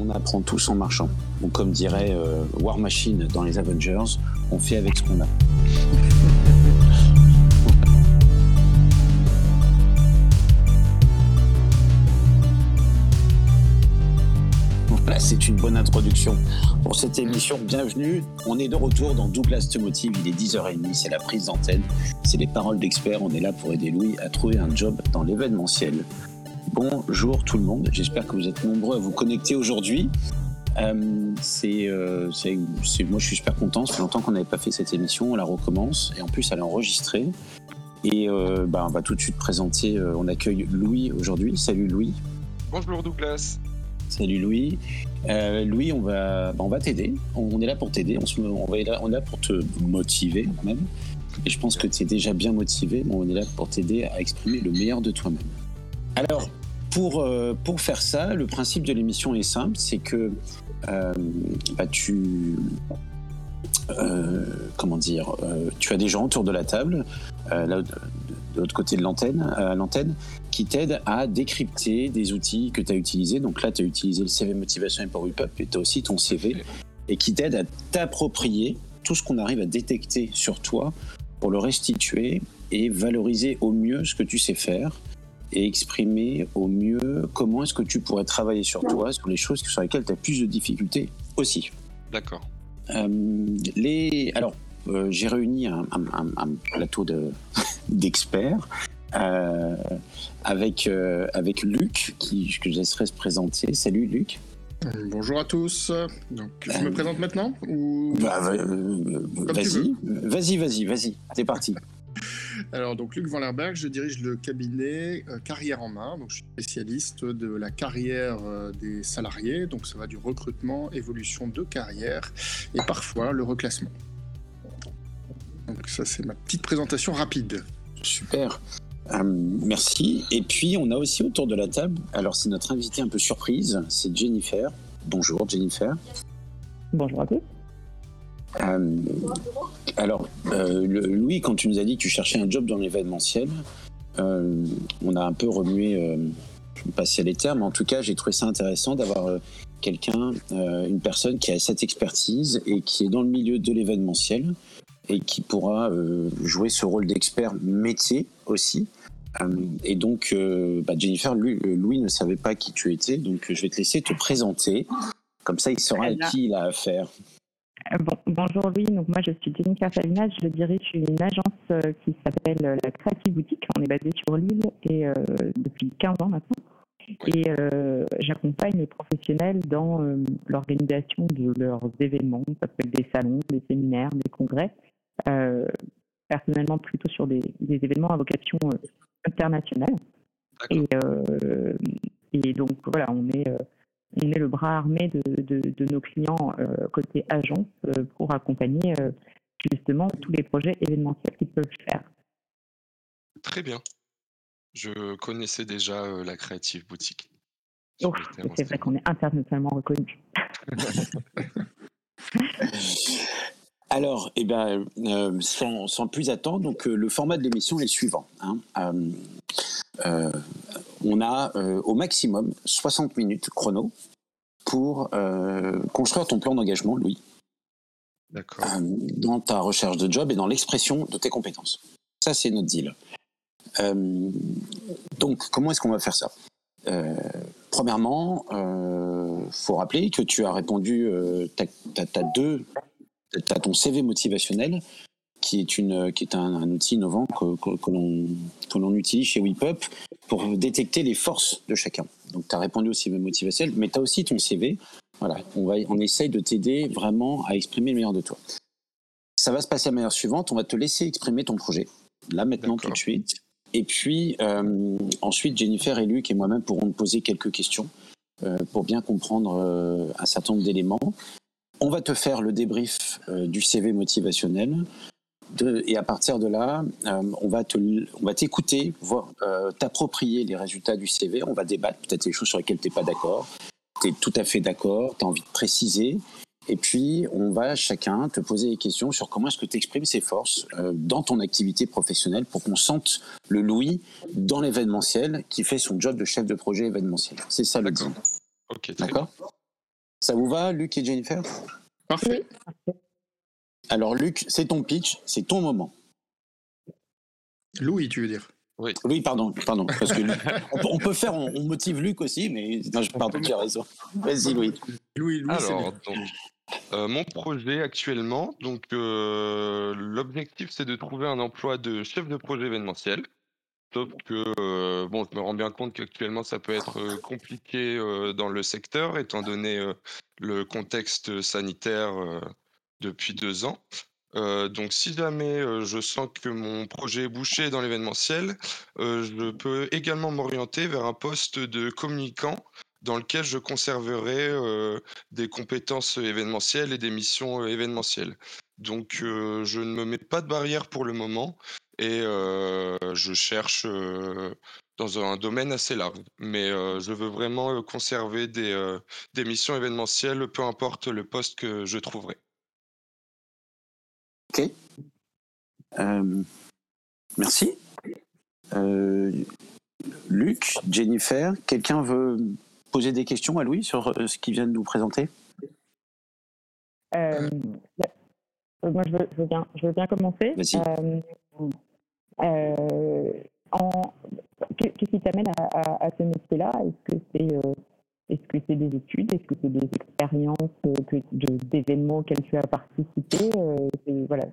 on apprend tous en marchant. Donc, comme dirait euh, War Machine dans les Avengers, on fait avec ce qu'on a. C'est une bonne introduction pour cette émission. Bienvenue. On est de retour dans Douglas Motive. Il est 10h30. C'est la prise d'antenne. C'est les paroles d'experts. On est là pour aider Louis à trouver un job dans l'événementiel. Bonjour tout le monde. J'espère que vous êtes nombreux à vous connecter aujourd'hui. Euh, c'est, euh, c'est- c'est- moi, je suis super content. Ça fait longtemps qu'on n'avait pas fait cette émission. On la recommence et en plus, elle est enregistrée. Et euh, bah, on va tout de suite présenter. euh, on accueille Louis aujourd'hui. Salut Louis. Bonjour Douglas. Salut Louis. Louis, on va, bah, on va t'aider. On est là pour t'aider. On, se- on, va, on est là pour te motiver même. Et je pense que tu es déjà bien motivé. mais on est là pour t'aider à exprimer le meilleur de toi-même. Alors, pour, euh, pour faire ça, le principe de l'émission est simple. C'est que euh, bah, tu... euh, comment dire Tu as des gens autour de la table, là, de, l'autre côté de l'antenne, l'antenne, qui t'aident à décrypter des outils que tu as utilisés. Donc là, tu as utilisé le CV motivationnel pour WIPUP et tu as aussi ton CV et qui t'aident à t'approprier tout ce qu'on arrive à détecter sur toi pour le restituer et valoriser au mieux ce que tu sais faire et exprimer au mieux comment est-ce que tu pourrais travailler sur toi, sur les choses sur lesquelles tu as plus de difficultés aussi. D'accord. Euh, les... Alors, euh, j'ai réuni un, un- un- un plateau de- d'experts euh, avec, euh, avec Luc, qui, que je laisserai se présenter. Salut Luc. Bonjour à tous. Donc, je Euh, me présente maintenant ou... Bah, euh, vas-y, vas-y, vas-y, vas-y, c'est parti. Alors, donc, Luc Van Lerberg, je dirige le cabinet euh, Carrière en main. Donc, je suis spécialiste de la carrière euh, des salariés. Donc, ça va du recrutement, évolution de carrière et parfois le reclassement. Donc, ça, c'est ma petite présentation rapide. Super. Euh, merci. Et puis, on a aussi autour de la table, alors c'est notre invité un peu surprise, c'est Jennifer. Bonjour Jennifer. Bonjour à tous. Euh, alors, euh, le- Louis, quand tu nous as dit que tu cherchais un job dans l'événementiel, euh, on a un peu remué, je ne vais pas passer les termes, mais en tout cas, j'ai trouvé ça intéressant d'avoir quelqu'un, une personne qui a cette expertise et qui est dans le milieu de l'événementiel et qui pourra jouer ce rôle d'expert métier aussi. Et donc, bah, Jennifer, lui- Louis ne savait pas qui tu étais, donc je vais te laisser te présenter. Comme ça, il saura à qui il a affaire. Bon- bonjour Louis, donc moi je suis Jennifer Salinas, je dirige une agence euh, qui s'appelle euh, la Creative Boutique. On est basé sur Lille et euh, depuis 15 ans maintenant. Et euh, j'accompagne les professionnels dans euh, l'organisation de leurs événements, ça peut être des salons, des séminaires, des congrès. Personnellement plutôt sur des, des événements à vocation internationale. Et, et donc voilà, on est, on est le bras armé de, de, de nos clients euh, côté agence euh, pour accompagner euh, justement tous les projets événementiels qu'ils peuvent faire. Très bien. Je connaissais déjà euh, la Creative Boutique. C'est vrai qu'on est internationalement reconnu. Alors, eh ben, euh, sans, sans plus attendre, donc euh, le format de l'émission est le suivant. hein. Euh, euh, on a euh, au maximum 60 minutes chrono pour euh, construire ton plan d'engagement, Louis, D'accord. euh, dans ta recherche de job et dans l'expression de tes compétences. Ça, c'est notre deal. Donc, comment est-ce qu'on va faire ça? Premièrement, il faut rappeler que tu as répondu, tu as, deux tu as ton CV motivationnel, qui est, une, qui est un, un outil innovant que, que, que l'on que l'on utilise chez WePup pour détecter les forces de chacun. Donc, tu as répondu au CV motivationnel, mais tu as aussi ton CV. Voilà, on, va, on essaye de t'aider vraiment à exprimer le meilleur de toi. Ça va se passer à la manière suivante, on va te laisser exprimer ton projet, là, maintenant, tout de suite. Et puis, euh, ensuite, Jennifer et Luc et moi-même pourrons te poser quelques questions euh, pour bien comprendre euh, un certain nombre d'éléments. On va te faire le débrief du CV motivationnel. De, et à partir de là, euh, on va te, on va t'écouter, voir, euh, t'approprier les résultats du CV. On va débattre peut-être des choses sur lesquelles tu n'es pas d'accord. Tu es tout à fait d'accord, tu as envie de préciser. Et puis, on va chacun te poser des questions sur comment est-ce que tu exprimes ces forces euh, dans ton activité professionnelle pour qu'on sente le Louis dans l'événementiel qui fait son job de chef de projet événementiel. C'est ça le deal. Ok, D'accord? Ça vous va, Luc et Jennifer? Parfait. Alors, Luc, c'est ton pitch, c'est ton moment. Louis, tu veux dire? Oui. Oui, pardon, pardon. Parce que on, peut, faire, on, motive Luc aussi, mais non, je pardon, tu as raison. Vas-y, Louis. Louis, Louis Alors, donc, euh, mon projet actuellement, donc euh, l'objectif c'est de trouver un emploi de chef de projet événementiel. Sauf que euh, bon, je me rends bien compte qu'actuellement ça peut être compliqué dans le secteur, étant donné le contexte sanitaire depuis deux ans. donc si jamais je sens que mon projet est bouché dans l'événementiel, je peux également m'orienter vers un poste de communicant dans lequel je conserverai des compétences événementielles et des missions événementielles. Donc je ne me mets pas de barrière pour le moment et je cherche dans un domaine assez large. Mais je veux vraiment conserver des, des missions événementielles, peu importe le poste que je trouverai. Ok. merci. Luc, Jennifer, quelqu'un veut poser des questions à Louis sur euh, ce qu'il vient de nous présenter? Euh, euh, Moi, je veux, bien, je veux bien commencer. Qu'est-ce qui t'amène à, ce métier-là? Est-ce que c'est est-ce que c'est des études? Est-ce que c'est des expériences d'événements auxquels tu as participé? Voilà.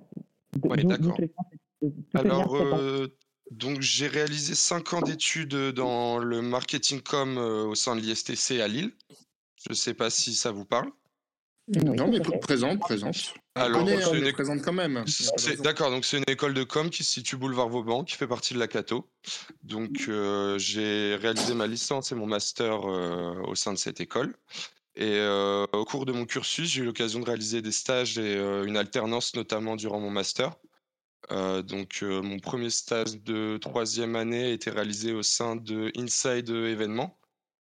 Oui, d'accord. Alors, donc, j'ai réalisé cinq ans d'études dans le marketing com au sein de l'ISTC à Lille. Je ne sais pas si ça vous parle. Non, mais présente, présente. Alors, c'est présente quand même. D'accord, donc c'est une école de com qui se situe boulevard Vauban, qui fait partie de la Cato. Donc, j'ai réalisé ma licence et mon master au sein de cette école. Et au cours de mon cursus, j'ai eu l'occasion de réaliser des stages et une alternance, notamment durant mon master. Euh, donc, euh, mon premier stage de troisième année a été réalisé au sein de Inside Événements,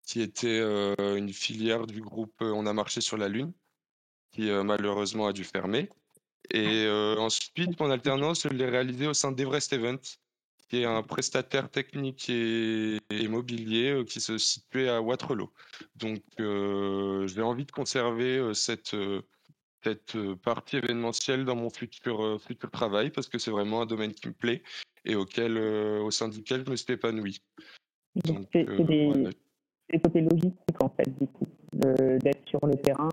qui était euh, une filière du groupe On a marché sur la Lune, qui malheureusement a dû fermer. Et ensuite, mon alternance, je l'ai réalisé au sein d'Everest Event, qui est un prestataire technique et, immobilier qui se situait à Waterloo. Donc, j'ai envie de conserver cette cette partie événementielle dans mon futur, futur travail parce que c'est vraiment un domaine qui me plaît et auquel, au sein duquel je me suis épanoui. Donc, c'est des, côtés logistiques en fait, du coup, d'être sur le terrain.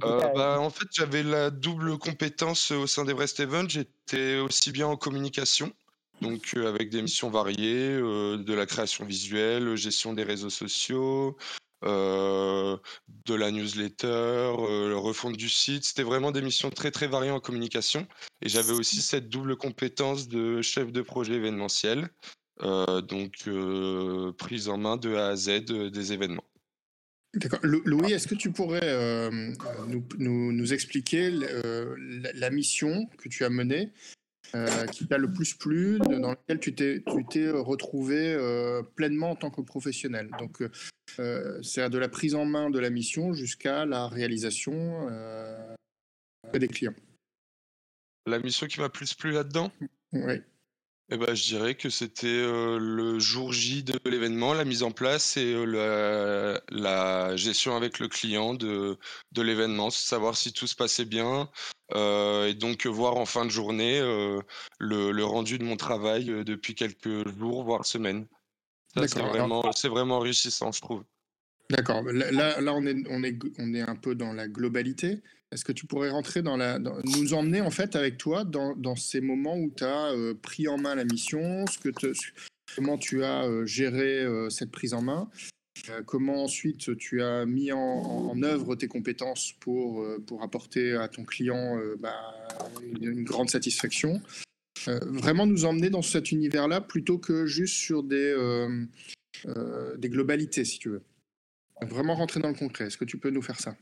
bah, en fait, j'avais la double compétence au sein d'Everest Event. J'étais aussi bien en communication, donc avec des missions variées, de la création visuelle, gestion des réseaux sociaux, euh, de la newsletter, euh, refonte du site. C'était vraiment des missions très très variées en communication. Et j'avais aussi cette double compétence de chef de projet événementiel, euh, donc prise en main de A à Z des événements. D'accord. Louis, est-ce que tu pourrais nous, nous, expliquer la, mission que tu as menée euh, qui t'a le plus plu, dans lequel tu t'es, tu t'es retrouvé euh, pleinement en tant que professionnel. Donc, euh, c'est de la prise en main de la mission jusqu'à la réalisation des clients. La mission qui m'a plus plu là-dedans? Oui. Eh ben, je dirais que c'était le jour J de l'événement, la mise en place et la, gestion avec le client de, de l'événement, savoir si tout se passait bien et donc voir en fin de journée le, rendu de mon travail depuis quelques jours, voire semaines. c'est vraiment, vraiment enrichissant, je trouve. D'accord. Là, là on, est, on, est, on est un peu dans la globalité. Est-ce que tu pourrais rentrer dans la. nous emmener en fait avec toi dans, ces moments où tu as euh, pris en main la mission, ce que comment tu as euh, géré euh, cette prise en main, comment ensuite tu as mis en, œuvre tes compétences pour, pour apporter à ton client bah, une, grande satisfaction. vraiment nous emmener dans cet univers-là plutôt que juste sur des, des globalités, si tu veux. Vraiment rentrer dans le concret. Est-ce que tu peux nous faire ça?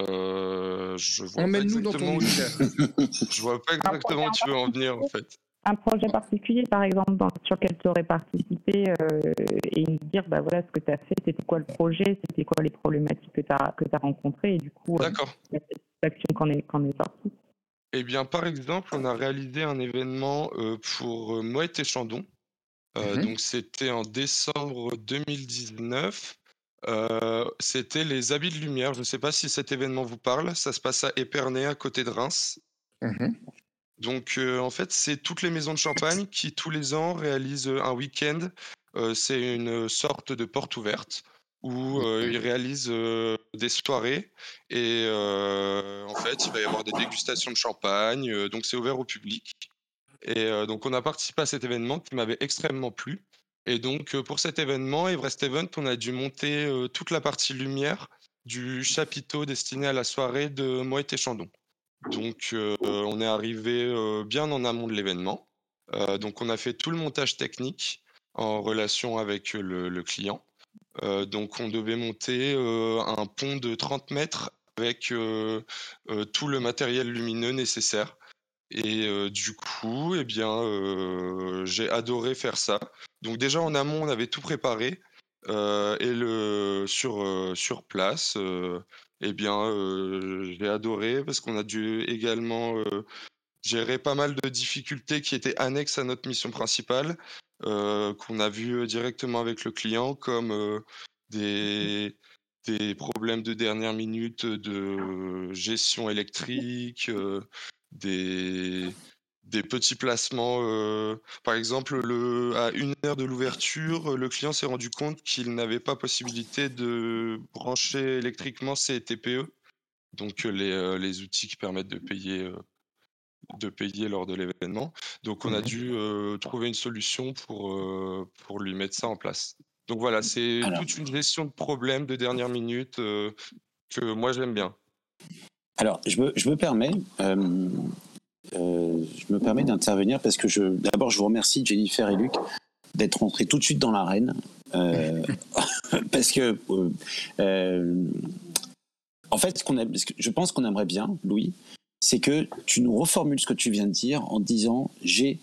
Euh, je vois Emmène-nous dans ton je vois pas exactement où tu veux en venir en fait. Un projet particulier, par exemple, sur lequel tu aurais participé euh, et nous dire, bah voilà, ce que tu as fait, c'était quoi le projet, c'était quoi les problématiques que tu as, que as rencontrées et du coup, euh, D'accord. la satisfaction qu'en est, qu est sortie. Eh bien, par exemple, on a réalisé un événement euh, pour Moët et Chandon. Mm-hmm. Donc, c'était en décembre 2019. C'était les habits de lumière. Je ne sais pas si cet événement vous parle. Ça se passe à Épernay, à côté de Reims. Mhm. Donc, en fait, c'est toutes les maisons de champagne qui, tous les ans, réalisent un week-end. c'est une sorte de porte ouverte où ils réalisent des soirées et en fait, il va y avoir des dégustations de champagne. donc, c'est ouvert au public. Et donc, on a participé à cet événement qui m'avait extrêmement plu. Et donc, pour cet événement, Everest Event, on a dû monter toute la partie lumière du chapiteau destiné à la soirée de Moët et Chandon. Donc, on est arrivé bien en amont de l'événement. donc, on a fait tout le montage technique en relation avec le, client. donc, on devait monter un pont de 30 mètres avec tout le matériel lumineux nécessaire. Et du coup, eh bien, j'ai adoré faire ça. Donc déjà en amont, on avait tout préparé et le sur sur place, eh bien, j'ai adoré parce qu'on a dû également gérer pas mal de difficultés qui étaient annexes à notre mission principale, qu'on a vu directement avec le client, comme des problèmes de dernière minute de gestion électrique, des, des petits placements. Euh, par exemple, le, à une heure de l'ouverture, le client s'est rendu compte qu'il n'avait pas possibilité de brancher électriquement ses TPE, donc les, euh, les outils qui permettent de payer, euh, de payer lors de l'événement. Donc on a mmh dû trouver une solution pour, pour lui mettre ça en place. Donc voilà, c'est toute une gestion de problèmes de dernière minute que moi j'aime bien. Alors, je me, je me permets, euh, euh, je me permets d'intervenir parce que je, d'abord, je vous remercie Jennifer et Luc d'être rentrés tout de suite dans l'arène, euh, parce que, en fait, ce qu'on a, je pense qu'on aimerait bien, Louis, c'est que tu nous reformules ce que tu viens de dire en disant j'ai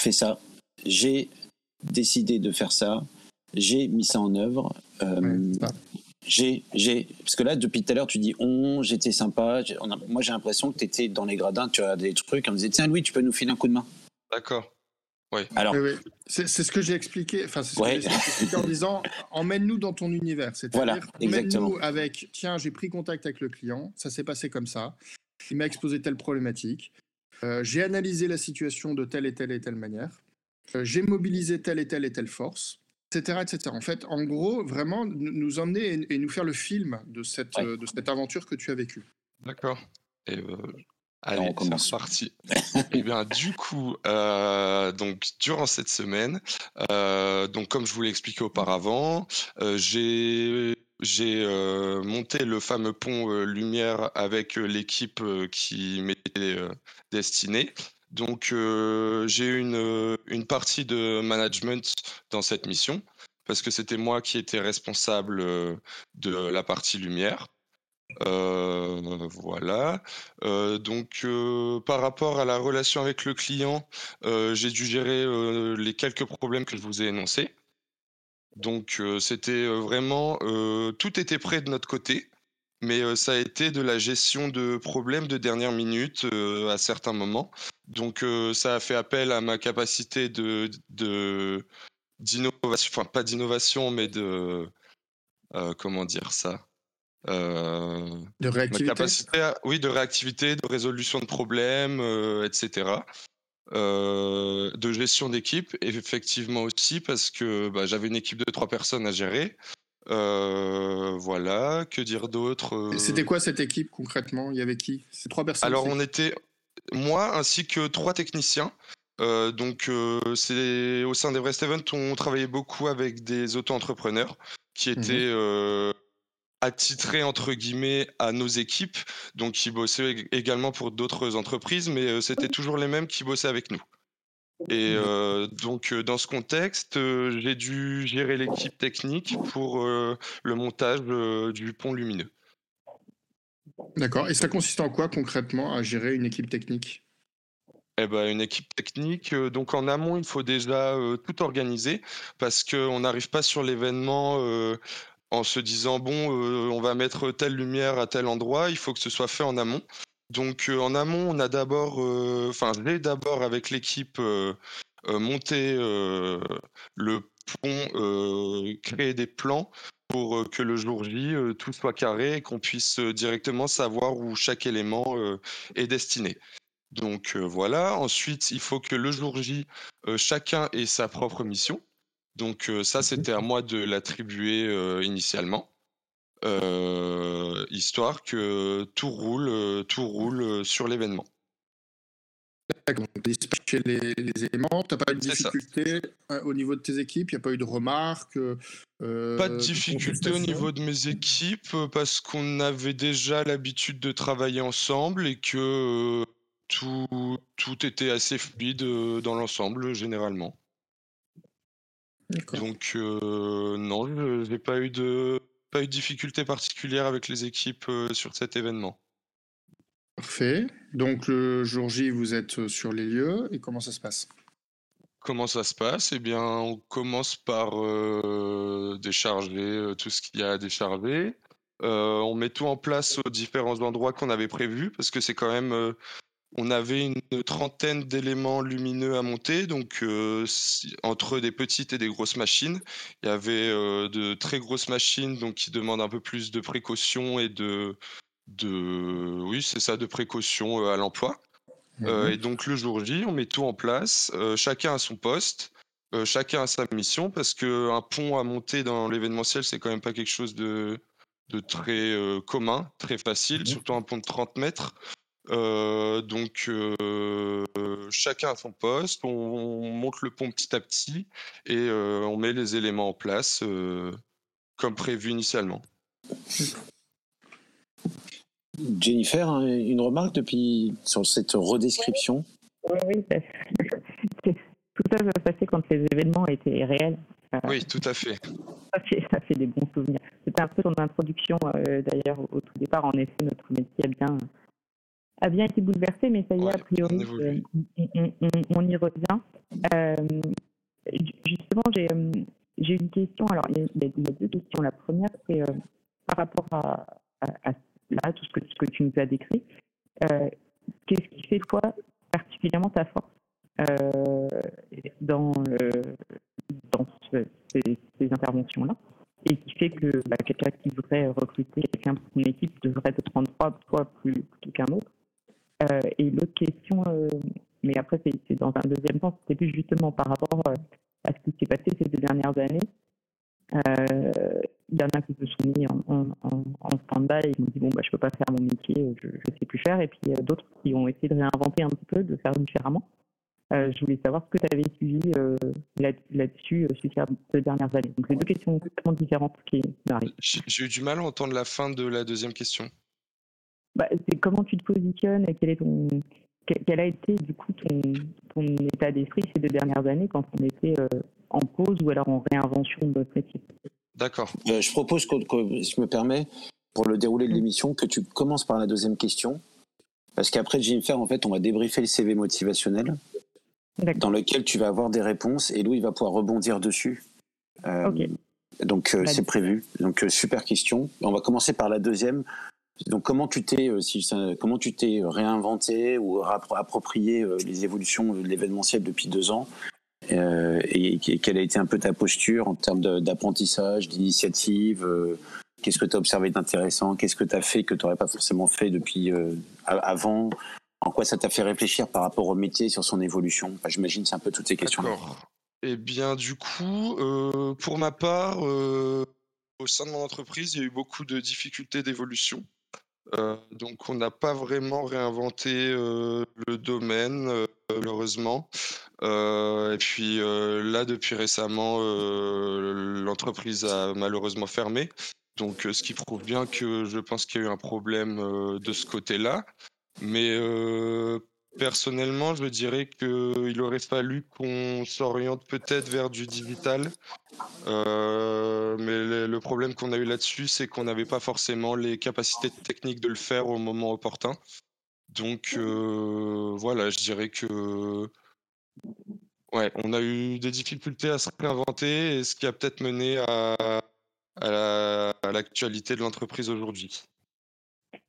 fait ça, j'ai décidé de faire ça, j'ai mis ça en œuvre j'ai, j'ai, parce que là, depuis tout à l'heure, tu dis on, j'étais sympa. moi, j'ai l'impression que tu étais dans les gradins, tu as des trucs, on disait tiens, Louis, tu peux nous filer un coup de main. D'accord. Oui. Alors, C'est, ce que j'ai expliqué. Enfin, c'est ce que j'ai expliqué en disant emmène-nous dans ton univers. C'est-à-dire, voilà, emmène-nous avec tiens, j'ai pris contact avec le client, ça s'est passé comme ça, il m'a exposé telle problématique, euh, j'ai analysé la situation de telle et telle et telle manière, euh, j'ai mobilisé telle et telle et telle force etc., etc. En fait, en gros, vraiment nous emmener et, nous faire le film de cette, euh, de cette aventure que tu as vécue. D'accord. Et euh, allez, c'est parti. et eh bien, du coup, euh, donc durant cette semaine, donc comme je vous l'ai expliqué auparavant, j'ai j'ai monté le fameux pont lumière avec l'équipe qui m'était destinée. Donc j'ai une, une partie de management dans cette mission parce que c'était moi qui étais responsable de la partie lumière. voilà. donc, par rapport à la relation avec le client, j'ai dû gérer les quelques problèmes que je vous ai énoncés. Donc, c'était vraiment tout était prêt de notre côté mais ça a été de la gestion de problèmes de dernière minute à certains moments. Donc ça a fait appel à ma capacité de d'innovation, enfin pas d'innovation, mais de comment dire ça. de réactivité? oui, de réactivité, de résolution de problèmes, etc. de gestion d'équipe, effectivement aussi, parce que bah, j'avais une équipe de trois personnes à gérer. Euh, voilà, que dire d'autre C'était euh quoi cette équipe concrètement? Il y avait qui? C'est trois personnes Alors on était moi ainsi que trois techniciens. Euh, donc c'est au sein d'Everest Event, on travaillait beaucoup avec des auto-entrepreneurs qui mmh étaient attitrés entre guillemets à nos équipes, donc qui bossaient également pour d'autres entreprises, mais c'était toujours les mêmes qui bossaient avec nous. Et euh, donc, euh, dans ce contexte, euh, j'ai dû gérer l'équipe technique pour le montage du pont lumineux. D'accord. Et ça consiste en quoi concrètement à gérer une équipe technique? Eh ben, une équipe technique, donc en amont, il faut déjà tout organiser parce qu'on n'arrive pas sur l'événement en se disant bon, on va mettre telle lumière à tel endroit. Il faut que ce soit fait en amont. Donc en amont, on a d'abord, enfin, j'ai d'abord avec l'équipe monté le pont créer des plans pour que le jour J, tout soit carré et qu'on puisse directement savoir où chaque élément est destiné. Donc voilà, ensuite il faut que le jour J, chacun ait sa propre mission. Donc ça, c'était à moi de l'attribuer initialement, histoire que tout roule, tout roule sur l'événement. D'accord, dispatcher les, les éléments. Tu n'as pas eu de difficulté au niveau de tes équipes Il n'y a pas eu de remarques Pas de difficulté au niveau de mes équipes parce qu'on avait déjà l'habitude de travailler ensemble et que tout, tout était assez fluide dans l'ensemble généralement. Donc non, je n'ai pas eu de pas eu de difficulté particulière avec les équipes sur cet événement. Parfait. Donc le jour J, vous êtes sur les lieux et comment ça se passe? Comment ça se passe? Eh bien, on commence par décharger tout ce qu'il y a à décharger. on met tout en place aux différents endroits qu'on avait prévus parce que c'est quand même on avait une trentaine d'éléments lumineux à monter, donc entre des petites et des grosses machines. Il y avait de très grosses machines donc qui demandent un peu plus de précaution et de, de oui c'est ça de précaution à l'emploi. Mmh et donc le jour J, on met tout en place, chacun a son poste. chacun a sa mission parce qu'un pont à monter dans l'événementiel, c'est quand même pas quelque chose de, de très commun, très facile, mmh surtout un pont de 30 mètres. Euh, donc euh, chacun a son poste, on, monte le pont petit à petit et euh, on met les éléments en place comme prévu initialement. Jennifer, hein, une remarque depuis sur cette redescription? Oui, oui, tout ça va passer quand les événements étaient réels. oui, tout à fait. Ça fait, ça fait des bons souvenirs. C'était un peu ton introduction d'ailleurs au, tout départ. En effet, notre métier a bien a bien été bouleversé, mais ça y est, a priori, euh, on, y revient. Euh, justement, euh, j'ai une question. Alors, il y, a, deux questions. La première, c'est par rapport à, là, tout ce que, ce que tu nous as décrit. Qu'est-ce qui fait, toi, particulièrement ta force dans, dans ces, interventions-là et qui fait que bah, quelqu'un qui voudrait recruter quelqu'un pour son équipe devrait te prendre trois fois plus plutôt qu'un autre? Euh, et l'autre question, euh, mais après c'est dans un deuxième temps, c'était plus justement par rapport euh, à ce qui s'est passé ces deux dernières années. Il y en a qui se sont mis en, en, en stand-by et ils m'ont dit bon bah je peux pas faire mon métier, je, ne sais plus faire. Et puis d'autres qui ont essayé de réinventer un petit peu, de faire différemment. je voulais savoir ce que tu avais suivi là-dessus ces deux dernières années. Donc, c'est deux questions complètement différentes qui, qui arrivent. J'ai eu du mal à entendre la fin de la deuxième question bah, c'est comment tu te positionnes et quel, est ton, quel, a été du coup ton, ton état d'esprit ces deux dernières années quand on était euh, en pause ou alors en réinvention de notre métier? D'accord. Euh, je propose que, je me permets, pour le déroulé de l'émission, que tu commences par la deuxième question. Parce qu'après, Jennifer, en fait, on va débriefer le CV motivationnel dans lequel tu vas avoir des réponses et Louis va pouvoir rebondir dessus. Euh, donc, bah, c'est prévu. Donc, super question. On va commencer par la deuxième donc comment tu t'es euh, comment tu t'es réinventé ou approprié euh, les évolutions de l'événementiel depuis deux ans euh, et, quelle a été un peu ta posture en termes d'apprentissage, d'initiative Qu'est-ce que tu as observé d'intéressant Qu'est-ce que tu as fait que tu n'aurais pas forcément fait depuis avant En quoi ça t'a fait réfléchir par rapport au métier sur son évolution? Enfin, J'imagine c'est un peu toutes ces questions. D'accord. Eh bien, du coup, pour ma part, au sein de mon entreprise, il y a eu beaucoup de difficultés d'évolution. Euh, donc on n'a pas vraiment réinventé euh, le domaine, euh, malheureusement. et puis là, depuis récemment, l'entreprise a malheureusement fermé. Donc ce qui prouve bien que je pense qu'il y a eu un problème de ce côté-là. Mais personnellement, je dirais qu'il aurait fallu qu'on s'oriente peut-être vers du digital euh, mais le, problème qu'on a eu là-dessus, c'est qu'on n'avait pas forcément les capacités techniques de le faire au moment opportun. Donc euh, voilà, je dirais que ouais, on a eu des difficultés à se réinventer, et ce qui a peut-être mené à, à l'actualité de l'entreprise aujourd'hui.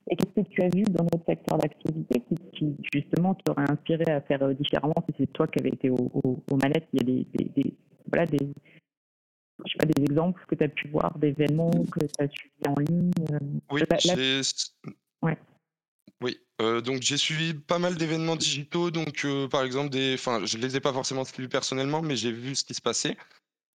Et qu'est-ce que tu as vu dans notre secteur d'activité qui, justement t'aurait inspiré à faire euh, différemment si c'est toi qui avais été aux, manettes? Il y a des, des, voilà, des, je sais pas, des exemples que tu as pu voir, d'événements que tu as suivis en ligne Oui, j'ai... Ouais. Oui, donc j'ai suivi pas mal d'événements digitaux, donc par exemple des, enfin je les ai pas forcément suivis personnellement, mais j'ai vu ce qui se passait.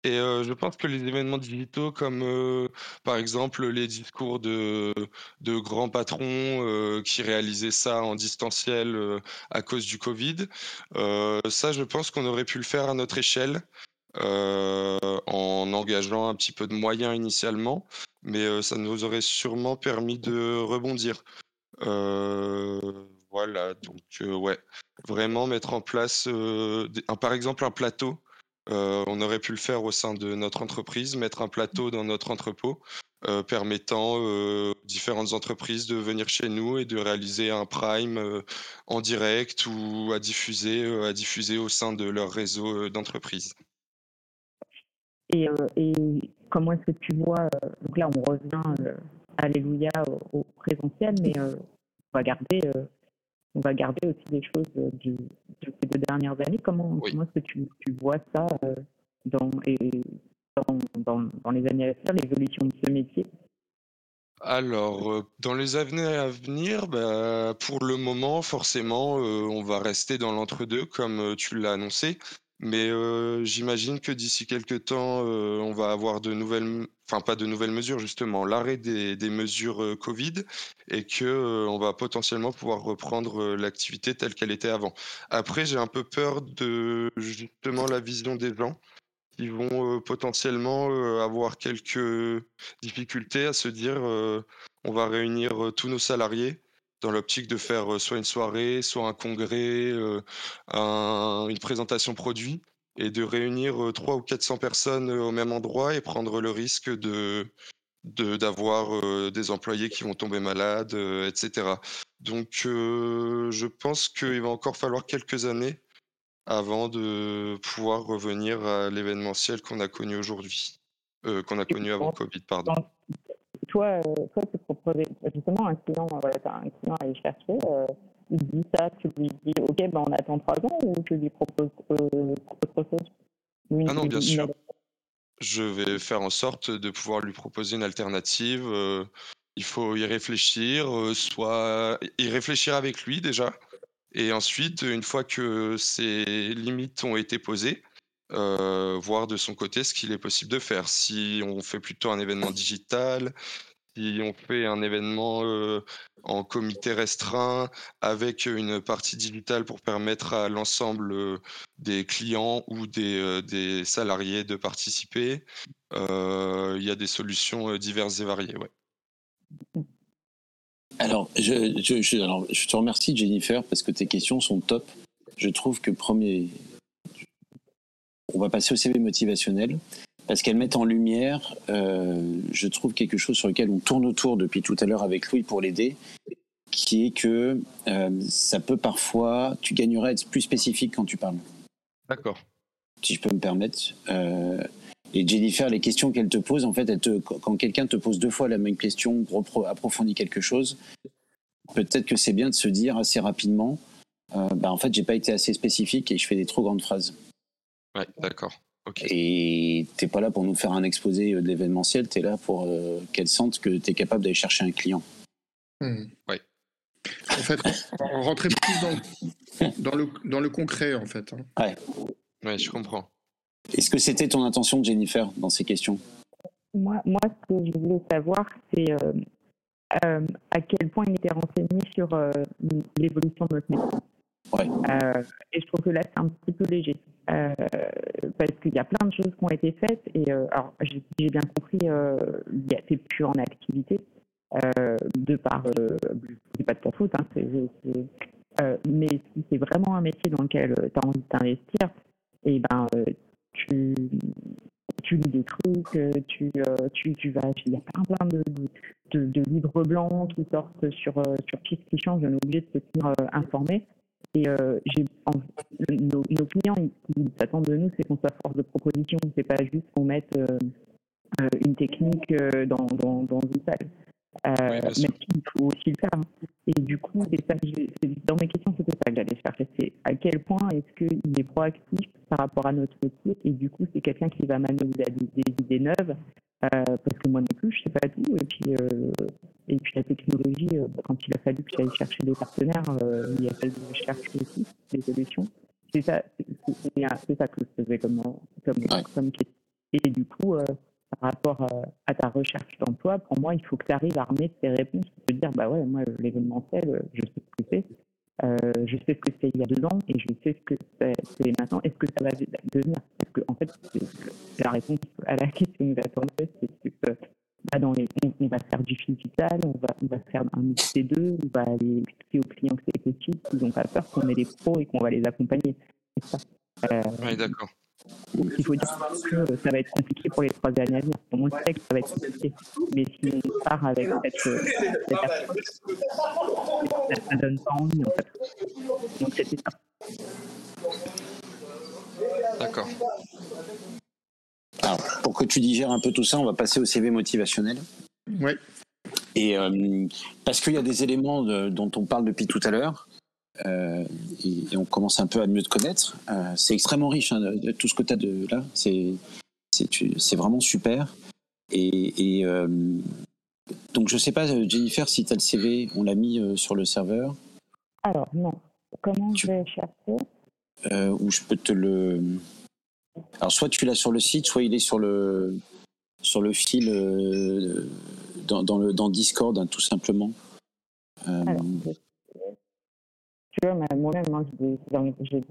Et je pense que les événements digitaux comme, par exemple, les discours de de grands patrons, qui réalisaient ça en distanciel, à cause du covid, ça je pense qu'on aurait pu le faire à notre échelle, en engageant un petit peu de moyens initialement, mais ça nous aurait sûrement permis de rebondir. voilà donc ouais, vraiment mettre en place, par exemple un plateau euh, on aurait pu le faire au sein de notre entreprise, mettre un plateau dans notre entrepôt euh, permettant euh, différentes entreprises de venir chez nous et de réaliser un prime en direct ou à diffuser, à diffuser au sein de leur réseau d'entreprise. Et, comment est-ce que tu vois, donc là on revient, alléluia, au, présentiel, mais on va garder on va garder aussi des choses du, de ces deux dernières années. Comment, comment est-ce que tu, tu, vois ça euh, dans, et dans, dans, dans, les années à venir, l'évolution de ce métier? Alors, euh, dans les années à venir, bah, pour le moment, forcément, euh, on va rester dans l'entre-deux, comme tu l'as annoncé. Mais j'imagine que d'ici quelques temps, on va avoir de nouvelles, enfin pas de nouvelles mesures justement, l'arrêt des, mesures Covid et que on va potentiellement pouvoir reprendre l'activité telle qu'elle était avant. Après, j'ai un peu peur de justement la vision des gens qui vont potentiellement avoir quelques difficultés à se dire on va réunir tous nos salariés dans l'optique de faire soit une soirée, soit un congrès, une présentation produit, et de réunir 300 ou 400 personnes au même endroit et prendre le risque de d'avoir des employés qui vont tomber malades, etc. Donc, je pense qu'il va encore falloir quelques années avant de pouvoir revenir à l'événementiel qu'on a connu aujourd'hui, qu'on a connu avant Covid, pardon toi, euh, toi, tu proposes justement un client, euh, voilà, tu as un client à aller chercher, euh, il dit ça, tu lui dis, OK, ben, on attend trois ans ou tu lui proposes autre chose Ah non, bien sûr. Je vais faire en sorte de pouvoir lui proposer une alternative. il faut y réfléchir, soit y réfléchir avec lui déjà. Et ensuite, une fois que ces limites ont été posées, voir de son côté ce qu'il est possible de faire. Si on fait plutôt un événement digital, si on fait un événement en comité restreint avec une partie digitale pour permettre à l'ensemble des clients ou des, des, salariés de participer, il y a des solutions diverses et variées. Ouais. Alors je, alors, je te remercie Jennifer parce que tes questions sont top. Je trouve que premier, on va passer au CV motivationnel parce qu'elles mettent en lumière, euh, je trouve, quelque chose sur lequel on tourne autour depuis tout à l'heure avec Louis pour l'aider, qui est que euh, ça peut parfois, tu gagnerais à être plus spécifique quand tu parles. D'accord. Si je peux me permettre. Euh, et Jennifer, les questions qu'elle te pose, en fait, quand quelqu'un te pose deux fois la même question, approfondit quelque chose, peut-être que c'est bien de se dire assez rapidement, bah, en fait, j'ai pas été assez spécifique et je fais des trop grandes phrases. Ouais, d'accord. Okay. Et t'es pas là pour nous faire un exposé de l'événementiel, tu es là pour euh, qu'elle sente que tu es capable d'aller chercher un client. Mmh. Ouais. En fait, rentrer plus dans, dans, le, dans le concret, en fait. Hein. Ouais. Ouais, je comprends. Est-ce que c'était ton intention, Jennifer, dans ces questions? Moi, moi, ce que je voulais savoir, c'est euh, euh, à quel point il était renseigné sur l'évolution de notre métier. Ouais. et je trouve que là, c'est un petit peu léger. Euh, parce qu'il y a plein de choses qui ont été faites. Et euh, alors, j'ai bien compris, euh, c'est plus en activité, de par, c'est pas de ta faute, hein, mais si c'est vraiment un métier dans lequel tu as envie d'investir, et eh ben, tu, tu lis des trucs, tu, tu, tu vas, il y a plein, plein de, livres blancs qui sortent sur, sur tout ce qui change, on est obligé de se tenir informé. Et euh, nos, nos, clients, ils, s'attendent de nous, c'est qu'on soit force de proposition. C'est pas juste qu'on mette euh, euh, une technique dans, dans, dans, une salle. même il faut aussi le faire. Hein. Et du coup, ça, dans mes questions, c'était ça que j'allais chercher. C'est à quel point est-ce qu'il est proactif par rapport à notre métier? Et du coup, c'est quelqu'un qui va m'amener des, des, idées neuves, parce que moi non plus, je sais pas tout. Et puis, et puis la technologie, quand il a fallu que j'aille chercher des partenaires, il a fallu que je cherche aussi des solutions. C'est ça, c'est ça que je faisais comme, comme, comme question. Et du coup, par rapport à ta recherche d'emploi, pour moi, il faut que tu arrives à armer tes réponses, te dire, bah ouais, moi, l'événementiel, je sais ce que c'est, euh, je sais ce que c'est il y a deux ans et je sais ce que c'est maintenant. Est-ce que ça va devenir? Parce que en fait, la réponse à la question que j'attendais, c'est que bah, dans les, on, va faire du digital, on va, on va faire un XT2, on va aller expliquer aux clients que c'est possible, qu'ils n'ont pas peur, qu'on est des pros et qu'on va les accompagner. Euh, oui, d'accord. Il faut dire que ça va être compliqué pour les trois années à venir. Pour moi, je sais que ça va être compliqué. Mais si on part avec cette, cette approche, ça ne donne pas envie en fait. Donc c'était ça. D'accord. Alors, pour que tu digères un peu tout ça, on va passer au CV motivationnel. Oui. Et euh, parce qu'il y a des éléments de, dont on parle depuis tout à l'heure, euh, et, on commence un peu à mieux te connaître. Euh, c'est extrêmement riche, hein, de, tout ce que tu as de là. C'est, c'est, vraiment super. Et, euh, donc, je sais pas, Jennifer, si tu as le CV, on l'a mis sur le serveur. Alors, non. Comment je vais chercher? Ou je peux te le. Alors, soit tu l'as sur le site, soit il est sur le, sur le fil dans, dans, le, dans Discord, hein, tout simplement. Alors, tu vois, moi-même, hein, j'ai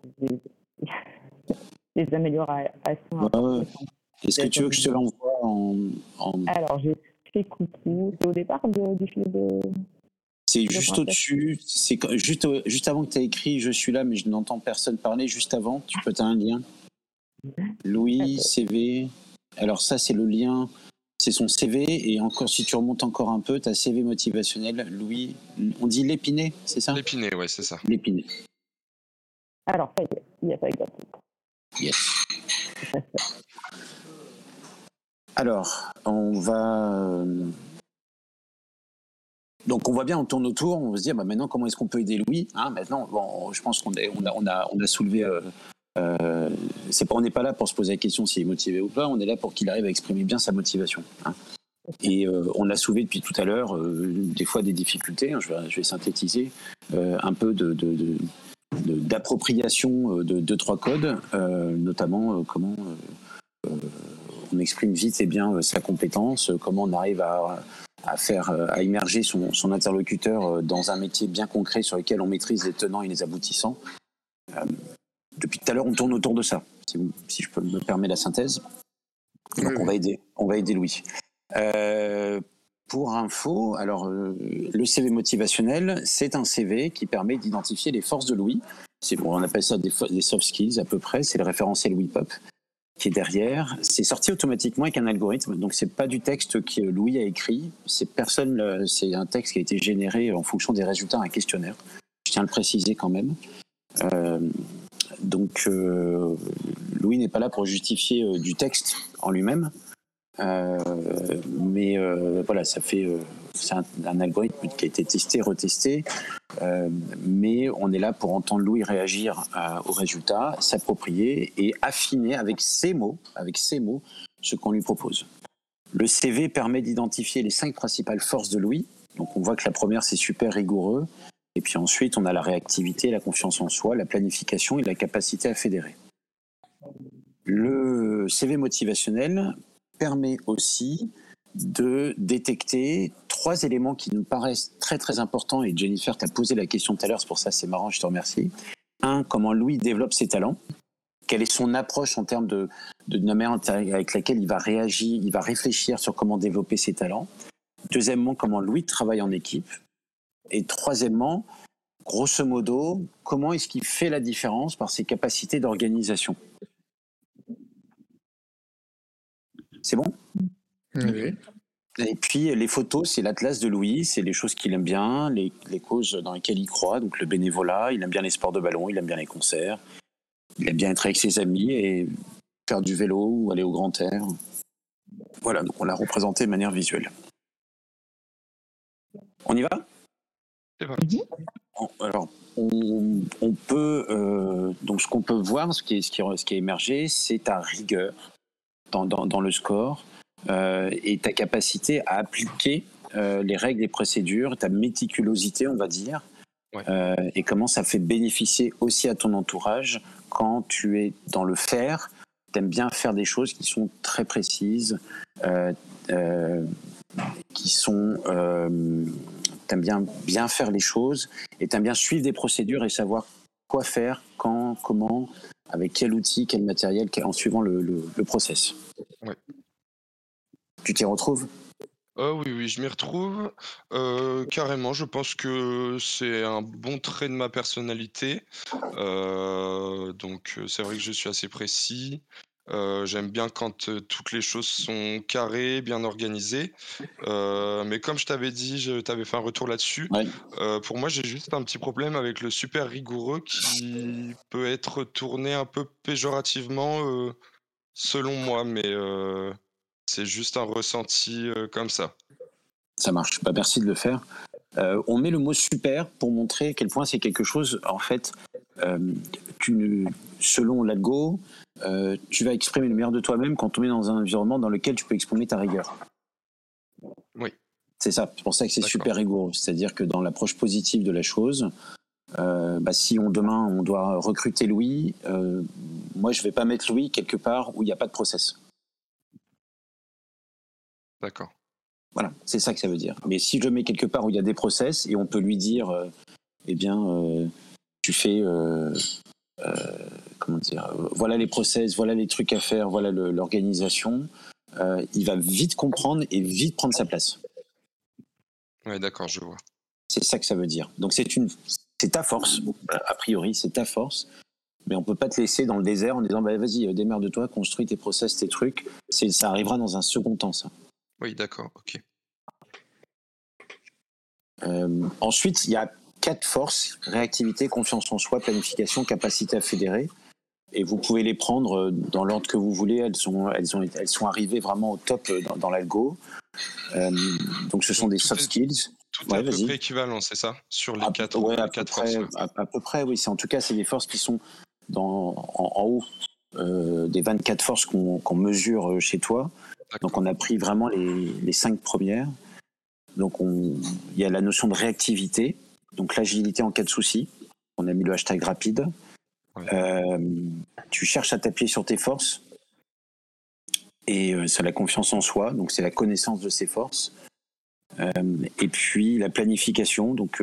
des, améliorations. Est-ce que tu veux que je te l'envoie en, Alors, j'ai fait coucou. C'est au départ du fil de. C'est juste au-dessus. C'est juste, juste avant que tu aies écrit Je suis là, mais je n'entends personne parler. Juste avant, tu peux, as un lien. Louis, CV. Alors, ça, c'est le lien c'est son CV. Et encore, si tu remontes encore un peu, ta CV motivationnel, Louis, on dit l'épiné, c'est ça? L'épiné, ouais, c'est ça. L'épiné. Alors, ça y est, il n'y a pas exactement. Yes. Alors, on va. Euh, donc on voit bien, on tourne autour, on va se dire bah, maintenant comment est-ce qu'on peut aider Louis? Hein, Maintenant, bon, je pense qu'on on a, on a, on a soulevé euh, euh, on n'est pas là pour se poser la question s'il est motivé ou pas, on est là pour qu'il arrive à exprimer bien sa motivation. Hein. Et euh, on a soulevé depuis tout à l'heure euh, des fois des difficultés, hein, je, vais, synthétiser, un peu de, d'appropriation de, deux, trois codes, notamment comment on exprime vite et bien sa compétence, comment on arrive à, faire à immerger son, interlocuteur dans un métier bien concret sur lequel on maîtrise les tenants et les aboutissants depuis tout à l'heure, on tourne autour de ça, si, je peux me permettre la synthèse. Donc, on, va aider, on va aider Louis. Euh, pour info, alors euh, le CV motivationnel, c'est un CV qui permet d'identifier les forces de Louis. Bon, on appelle ça des, soft skills à peu près. C'est le référentiel Louis Pop qui est derrière. C'est sorti automatiquement avec un algorithme, donc c'est pas du texte que Louis a écrit. C'est personne, c'est un texte qui a été généré en fonction des résultats d'un questionnaire. Je tiens à le préciser quand même. Euh, donc, euh, Louis n'est pas là pour justifier euh, du texte en lui-même, euh, mais voilà, ça fait c'est un, algorithme qui a été testé, retesté, mais on est là pour entendre Louis réagir aux résultats, s'approprier et affiner avec ses mots, avec ses mots, ce qu'on lui propose. Le CV permet d'identifier les cinq principales forces de Louis. Donc on voit que la première c'est super rigoureux, et puis ensuite, on a la réactivité, la confiance en soi, la planification et la capacité à fédérer. Le CV motivationnel permet aussi de détecter trois éléments qui nous paraissent très très importants et Jennifer t'a posé la question tout à l'heure, c'est pour ça c'est marrant, je te remercie. Un, comment Louis développe ses talents quelle est son approche en termes de, de, manière avec laquelle il va réagir, il va réfléchir sur comment développer ses talents. Deuxièmement, comment Louis travaille en équipe. Et troisièmement, grosso modo, comment est-ce qu'il fait la différence par ses capacités d'organisation? C'est bon? Oui. Et puis les photos, c'est l'atlas de Louis, c'est les choses qu'il aime bien, les, causes dans lesquelles il croit, donc le bénévolat, il aime bien les sports de ballon, il aime bien les concerts, il aime bien être avec ses amis et faire du vélo ou aller au grand air. Voilà, donc on l'a représenté de manière visuelle. On y va? Alors, on, peut euh, donc ce qu'on peut voir, ce qui est, ce qui, ce qui a émergé, c'est ta rigueur dans, dans, le score euh, et ta capacité à appliquer euh, les règles et procédures, ta méticulosité, on va dire, et comment ça fait bénéficier aussi à ton entourage quand tu es dans le faire. Tu aimes bien faire des choses qui sont très précises, qui sont t'aimes bien bien faire les choses et t'aimes bien suivre des procédures et savoir quoi faire, quand, comment, avec quel outil, quel matériel, en suivant le, le, process. Tu t'y retrouves? Euh, oui, oui, je m'y retrouve. Euh, carrément, je pense que c'est un bon trait de ma personnalité. Euh, donc, c'est vrai que je suis assez précis. Euh, j'aime bien quand euh, toutes les choses sont carrées, bien organisées. Euh, mais comme je t'avais dit, je t'avais fait un retour là-dessus. pour moi, j'ai juste un petit problème avec le super rigoureux qui peut être tourné un peu péjorativement selon moi, mais c'est juste un ressenti comme ça. Ça marche. Bah, merci de le faire. on met le mot super pour montrer à quel point c'est quelque chose, en fait, tu, selon l'algo, euh, tu vas exprimer le meilleur de toi-même quand on est dans un environnement dans lequel tu peux exprimer ta rigueur. Oui. C'est ça, c'est pour ça que c'est super rigoureux. C'est-à-dire que dans l'approche positive de la chose, euh, bah, si on, demain on doit recruter Louis, euh, moi je vais pas mettre Louis quelque part où il n'y a pas de process. D'accord. Voilà, c'est ça que ça veut dire. Mais si je mets quelque part où il y a des process et on peut lui dire, eh bien, tu fais euh, comment dire, euh, voilà les process, voilà les trucs à faire, voilà l'organisation, euh, il va vite comprendre et vite prendre sa place. Oui, d'accord, je vois. C'est ça que ça veut dire. Donc c'est une, c'est ta force. A priori, c'est ta force. Mais on peut pas te laisser dans le désert en disant bah, vas-y, démerde-toi, construis tes process, tes trucs. Ça arrivera dans un second temps, ça. Oui, d'accord, ok. ensuite, il y a quatre forces réactivité, confiance en soi, planification, capacité à fédérer. Et vous pouvez les prendre euh, dans l'ordre que vous voulez. Elles sont, elles ont, elles sont arrivées vraiment au top euh, dans, l'algo. Euh, donc, ce sont des soft skills. Tout est à peu près équivalent, c'est ça? Sur les quatre, ouais, à, peu près, à, peu près, oui. En tout cas, c'est des forces qui sont dans, en, haut des 24 forces qu'on mesure chez toi. Donc, on a pris vraiment les, les cinq premières. Donc, il y a la notion de réactivité donc l'agilité en cas de souci. On a mis le hashtag rapide. Euh, tu cherches à t'appuyer sur tes forces. Et euh, c'est la confiance en soi, donc c'est la connaissance de ses forces. Euh, et puis la planification, donc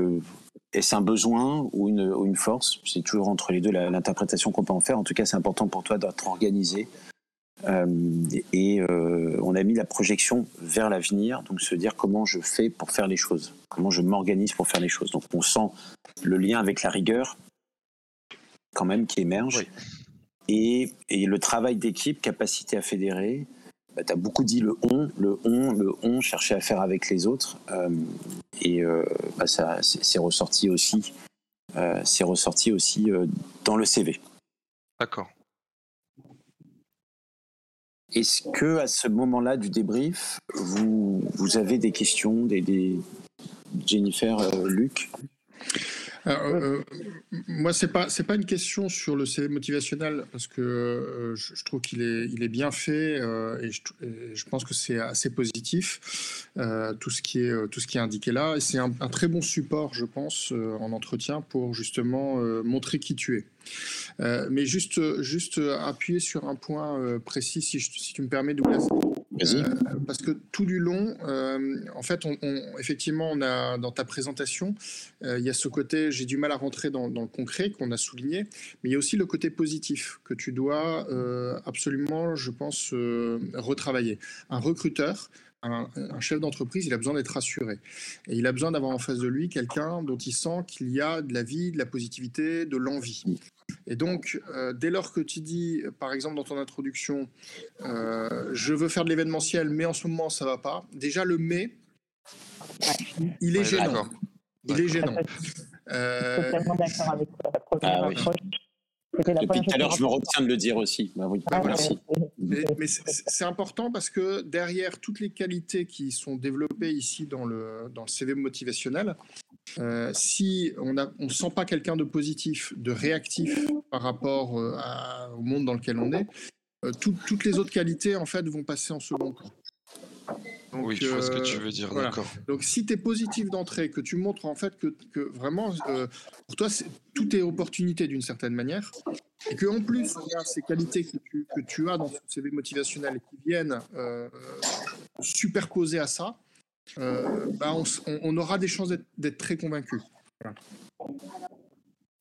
est-ce un besoin ou une, ou une force? C'est toujours entre les deux l'interprétation qu'on peut en faire. En tout cas, c'est important pour toi d'être organisé, euh, et euh, on a mis la projection vers l'avenir, donc se dire comment je fais pour faire les choses, comment je m'organise pour faire les choses. Donc on sent le lien avec la rigueur quand même qui émerge. Et, et, le travail d'équipe, capacité à fédérer. Bah, tu as beaucoup dit le on, le on, le on, chercher à faire avec les autres. Euh, et bah, ça, c'est ressorti aussi, c'est ressorti aussi dans le CV. D'accord. Est-ce que à ce moment-là du débrief, vous, avez des questions, des, des... Jennifer, euh, Luc? Euh, moi, c'est pas pas une question sur le CV motivationnel parce que euh, je, trouve qu'il est il est bien fait et, je, pense que c'est assez positif tout ce qui est tout ce qui est indiqué là et c'est un, très bon support, je pense, en entretien pour justement montrer qui tu es. Euh, mais juste, juste appuyer sur un point euh, précis, si, si, tu me permets, Douglas. Euh, parce que tout du long, en fait, effectivement, on a dans ta présentation, il y a ce côté, j'ai du mal à rentrer dans, dans le concret qu'on a souligné, mais il y a aussi le côté positif que tu dois absolument, je pense, retravailler. Un recruteur, un, un, chef d'entreprise, il a besoin d'être rassuré. Et il a besoin d'avoir en face de lui quelqu'un dont il sent qu'il y a de la vie, de la positivité, de l'envie. Et donc, euh, dès lors que tu dis, par exemple, dans ton introduction, euh, je veux faire de l'événementiel, mais en ce moment, ça va pas, déjà le mais, il est gênant. Il est gênant. Euh... Totalement d'accord avec toi. La première ah, approche, depuis tout à l'heure, je me retiens de le dire aussi. Bah oui, ah, merci. Mais, mais c'est important parce que derrière toutes les qualités qui sont développées ici dans le, dans le CV motivationnel, Euh, si on ne on sent pas quelqu'un de positif, de réactif par rapport au monde dans lequel on est, toutes les autres qualités en fait vont passer en second plan. oui, je vois ce que tu veux dire, d'accord. Donc, si tu es positif d'entrée, que tu montres en fait que, que vraiment, pour toi, tout est opportunité d'une certaine manière, et qu'en plus, il y a ces qualités que tu, que tu as dans ton CV motivationnel qui viennent euh, superposer à ça, euh, bah on, on, aura des chances d'être très convaincus.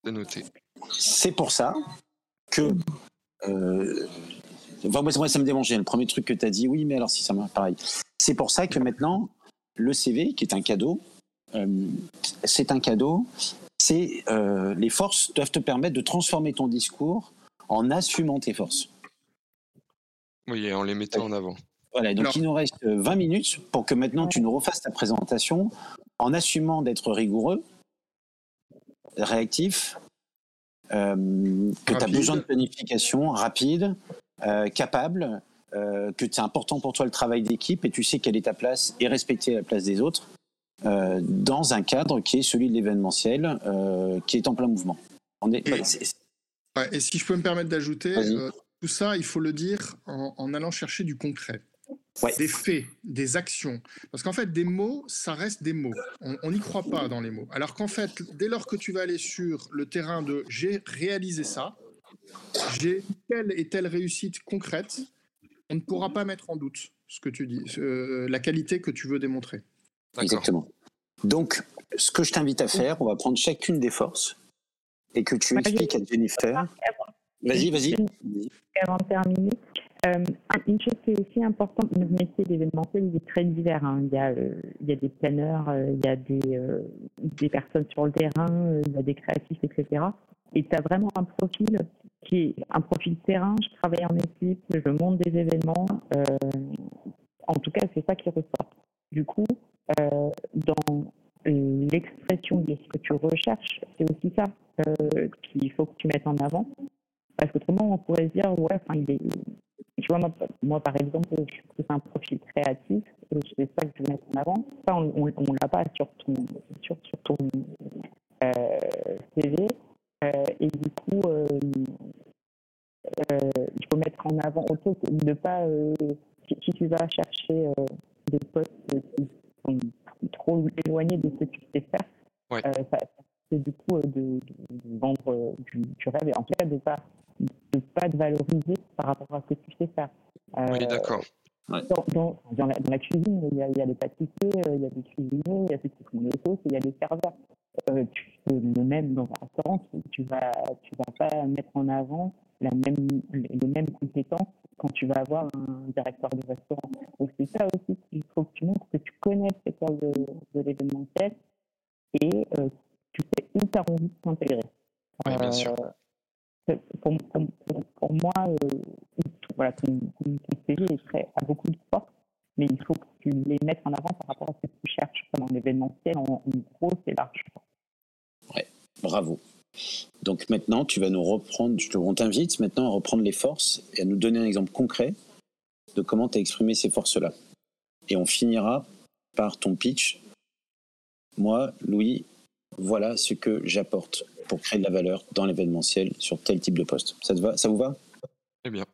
C'est noté. C'est pour ça que. Euh, moi, ça me démangeait. Le premier truc que tu as dit, oui, mais alors si ça marche pareil. C'est pour ça que maintenant, le CV, qui est un cadeau, euh, c'est un cadeau. C'est euh, les forces doivent te permettre de transformer ton discours en assumant tes forces. Oui, et en les mettant en avant. Voilà, donc il nous reste 20 minutes pour que maintenant tu nous refasses ta présentation en assumant d'être rigoureux, réactif, euh, que tu as besoin de planification rapide, euh, capable, euh, que c'est important pour toi le travail d'équipe et tu sais quelle est ta place et respecter la place des autres dans un cadre qui est celui de l'événementiel, qui est en plein mouvement. On est, et, si je peux me permettre d'ajouter, tout ça, il faut le dire en allant chercher du concret des faits, des actions. Parce qu'en fait, des mots, ça reste des mots. On n'y croit pas dans les mots. Alors qu'en fait, dès lors que tu vas aller sur le terrain de j'ai réalisé ça, j'ai telle et telle réussite concrète, on ne pourra pas mettre en doute ce que tu dis, la qualité que tu veux démontrer. Exactement. Donc, ce que je t'invite à faire, on va prendre chacune des forces et que tu expliques à Jennifer. Vas-y, vas-y. Avant de terminer, euh, une chose qui est aussi importante, notre métier d'événementiel est très divers. Hein. Il, y a, euh, il y a des planeurs, euh, il y a des, des personnes sur le terrain, il y a des créatifs, etc. Et tu as vraiment un profil qui est un profil terrain. Je travaille en équipe, je monte des événements. en tout cas, c'est ça qui ressort. Du coup, dans l'expression de ce que tu recherches, c'est aussi ça qu'il faut que tu mettes en avant. Parce qu'autrement, on pourrait se dire, ouais, enfin, il est, tu vois, moi, par exemple, je suis un profil créatif et c'est ça que je veux mettre en avant. Ça, on ne l'a pas sur ton, sur, sur ton euh, CV. Euh, et du coup, euh, il faut mettre en avant chose. Ne pas, si, tu vas chercher des postes qui sont trop éloignés de ce que tu sais faire, c'est du coup de, vendre du, du, rêve et en tout cas de pas pas te valoriser par rapport à ce que tu sais faire. oui, euh, d'accord. Dans, dans, la, cuisine, il y, a, il y a des pâtissiers, euh, il y a des cuisiniers, il y a ceux qui font les sauces, il y a des serveurs. Euh, tu, le même dans un restaurant, tu, ne vas, tu vas pas mettre en avant la même, les mêmes compétences quand tu vas avoir un directeur de restaurant. Donc c'est ça aussi qu'il faut que tu montres que tu connais le secteur de, de l'événementiel et tu sais où tu as envie de t'intégrer. Oui, bien sûr pour, pour, moi, euh, voilà, ton, CV est très, a beaucoup de force, mais il faut que tu les mettes en avant par rapport à ce que tu cherches. Comme en événementiel, en, gros, c'est large. Ouais, bravo. Donc maintenant, tu vas nous reprendre, on t'invite maintenant à reprendre les forces et à nous donner un exemple concret de comment tu as exprimé ces forces-là. Et on finira par ton pitch. Moi, Louis, voilà ce que j'apporte pour créer de la valeur dans l'événementiel sur tel type de poste. Ça, te va, ça vous va? Très bien.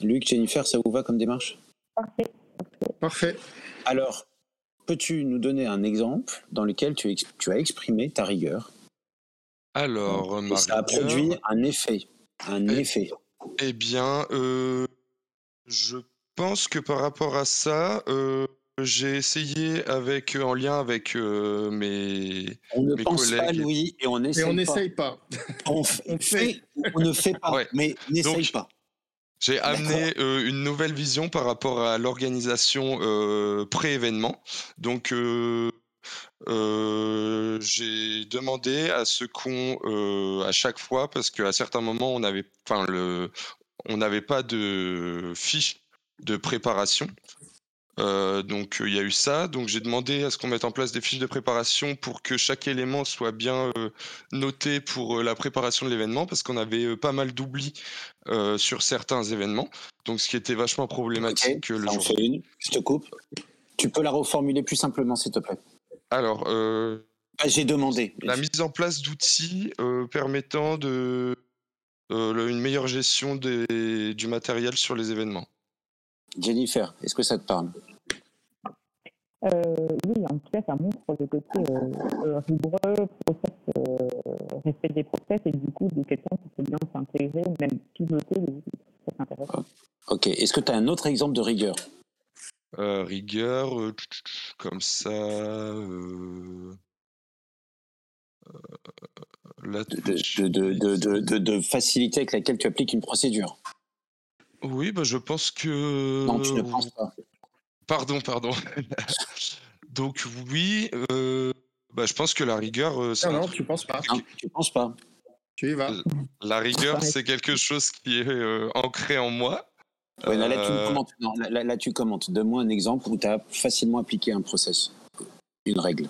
Luc, Jennifer, ça vous va comme démarche? Parfait. Parfait. Alors, peux-tu nous donner un exemple dans lequel tu, tu as exprimé ta rigueur? Alors, ça a produit un effet. Un eh, effet. Eh bien, euh, je pense que par rapport à ça, euh, j'ai essayé avec, en lien avec mes, on ne mes pense collègues. pas, Louis, et on n'essaye pas. On, fait, on ne fait pas, mais n'essaye pas. J'ai amené une nouvelle vision par rapport à l'organisation pré-événement. Donc, j'ai demandé à ce qu'on, à chaque fois, parce qu'à certains moments, on avait, enfin, le, on n'avait pas de fiche de préparation. Euh, donc il y a eu ça. Donc j'ai demandé à ce qu'on mette en place des fiches de préparation pour que chaque élément soit bien euh, noté pour euh, la préparation de l'événement, parce qu'on avait pas mal d'oublis sur certains événements. Donc ce qui était vachement problématique le jour. une. Je te coupe. Tu peux la reformuler plus simplement, s'il te plaît. Alors Ah, j'ai demandé. La mise en place d'outils permettant de une meilleure gestion des, du matériel sur les événements. Jennifer, est-ce que ça te parle? euh, oui, en tout cas, ça montre le côté euh, rigoureux, process, euh, respect des process et du coup de quelqu'un qui peut bien s'intégrer, même piloter les outils. C'est intéressant. Ok. Est-ce que tu as un autre exemple de rigueur? Euh, Rigueur, euh, comme ça. Euh, là, de, de, de, de, facilité avec laquelle tu appliques une procédure? Oui, bah, je pense que. Non, tu ne penses pas. Pardon, pardon. Donc oui, euh, bah, je pense que la rigueur. Euh, non, non, tu penses pas. tu penses pas. Tu y vas. La rigueur, c'est quelque chose qui est euh, ancré en moi. là, tu commentes. là, tu commentes. Donne-moi un exemple où tu as facilement appliqué un process, une règle.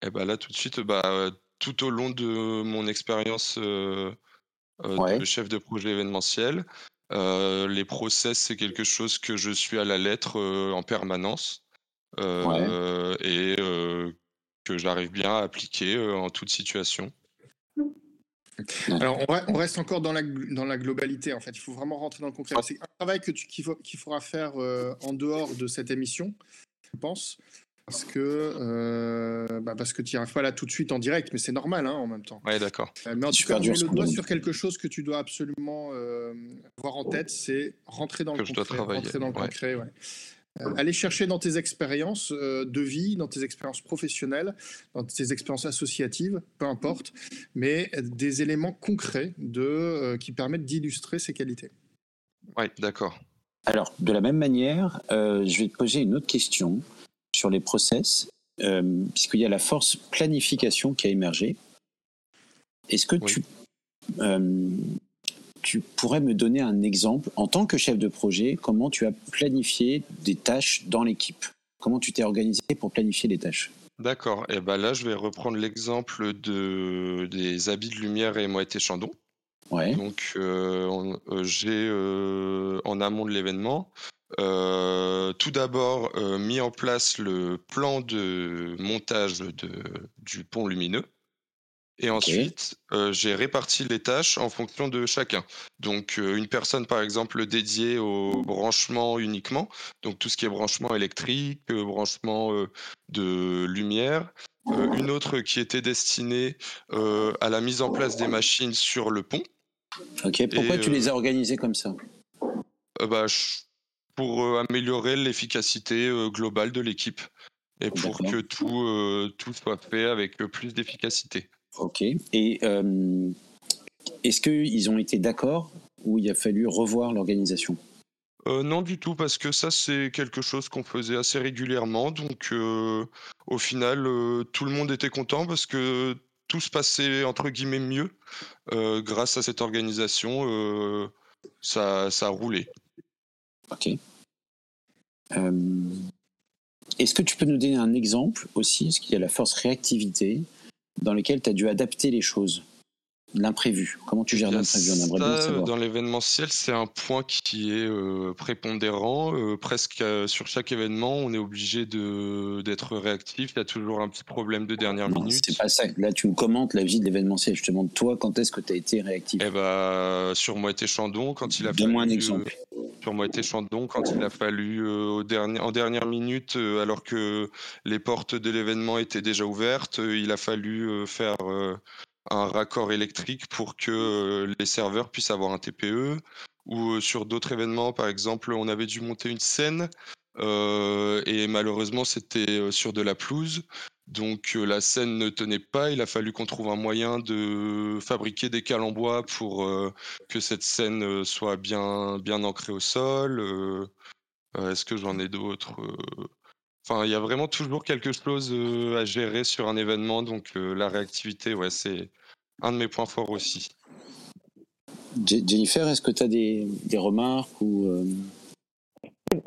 Et eh ben là, tout de suite, bah, tout au long de mon expérience de chef de projet événementiel, euh, les process, c'est quelque chose que je suis à la lettre euh, en permanence euh, et que j'arrive bien à appliquer en toute situation. Alors, on reste encore dans la, dans la globalité, en fait. Il faut vraiment rentrer dans le concret. C'est un travail qu'il faudra faire en dehors de cette émission, je pense parce que euh, bah parce que tu n'y arrives pas là tout de suite en direct, mais c'est normal hein, en même temps. Ouais, d'accord. Euh, mais en tout cas, le doigt sur quelque chose que tu dois absolument euh, avoir en tête, c'est rentrer dans le concret. Rentrer dans le concret, ouais. aller chercher dans tes expériences de vie, dans tes expériences professionnelles, dans tes expériences associatives, peu importe, mais des éléments concrets de, qui permettent d'illustrer ces qualités. Oui, d'accord. Alors, de la même manière, je vais te poser une autre question sur les process, euh, puisqu'il y a la force planification qui a émergé. Est-ce que tu, euh, tu pourrais me donner un exemple, en tant que chef de projet, comment tu as planifié des tâches dans l'équipe? Comment tu t'es organisé pour planifier les tâches? D'accord. Et eh ben là, je vais reprendre l'exemple de, des habits de lumière et moitié chandon. Ouais. Donc, euh, j'ai en amont de l'événement euh, tout d'abord, euh, mis en place le plan de montage de, du pont lumineux. Et ensuite, euh, j'ai réparti les tâches en fonction de chacun. Donc, une personne, par exemple, dédiée au branchement uniquement, donc tout ce qui est branchement électrique, branchement de lumière. une autre qui était destinée à la mise en place des machines sur le pont. Ok, pourquoi tu les as organisés comme ça? bah, pour euh, améliorer l'efficacité euh, globale de l'équipe et pour que tout, euh, tout soit fait avec plus d'efficacité. Ok. Et est-ce qu'ils ont été d'accord ou il a fallu revoir l'organisation? Non du tout parce que ça c'est quelque chose qu'on faisait assez régulièrement donc au final tout le monde était content parce que tout se passait entre guillemets mieux grâce à cette organisation ça, ça a roulé. Ok. Euh, est-ce que tu peux nous donner un exemple aussi, ce qu'il y a la force réactivité, dans lequel tu as dû adapter les choses? L'imprévu. Comment tu gères l'imprévu? Dans l'événementiel, c'est un point qui est euh, prépondérant. Euh, presque sur chaque événement, on est obligé d'être réactif. Il y a toujours un petit problème de dernière minute. C'est pas ça. Là, tu me commentes la vie de l'événementiel. Je te demande, toi, quand est-ce que tu as été réactif? Eh bah, Sur Moët Chandon, quand il a Donne-moi un exemple. Euh, sur Moët Chandon, quand il a fallu, dernier, en dernière minute, alors que les portes de l'événement étaient déjà ouvertes, il a fallu faire un raccord électrique pour que euh, les serveurs puissent avoir un TPE. Ou euh, sur d'autres événements, par exemple, on avait dû monter une scène euh, et malheureusement c'était sur de la pelouse. Donc la scène ne tenait pas, il a fallu qu'on trouve un moyen de fabriquer des cales en bois pour que cette scène soit bien, bien ancrée au sol. Est-ce que j'en ai d'autres Enfin, il y a vraiment toujours quelque chose à gérer sur un événement, donc la réactivité, ouais, c'est un de mes points forts aussi. Jennifer, est-ce que tu as des, des, remarques ou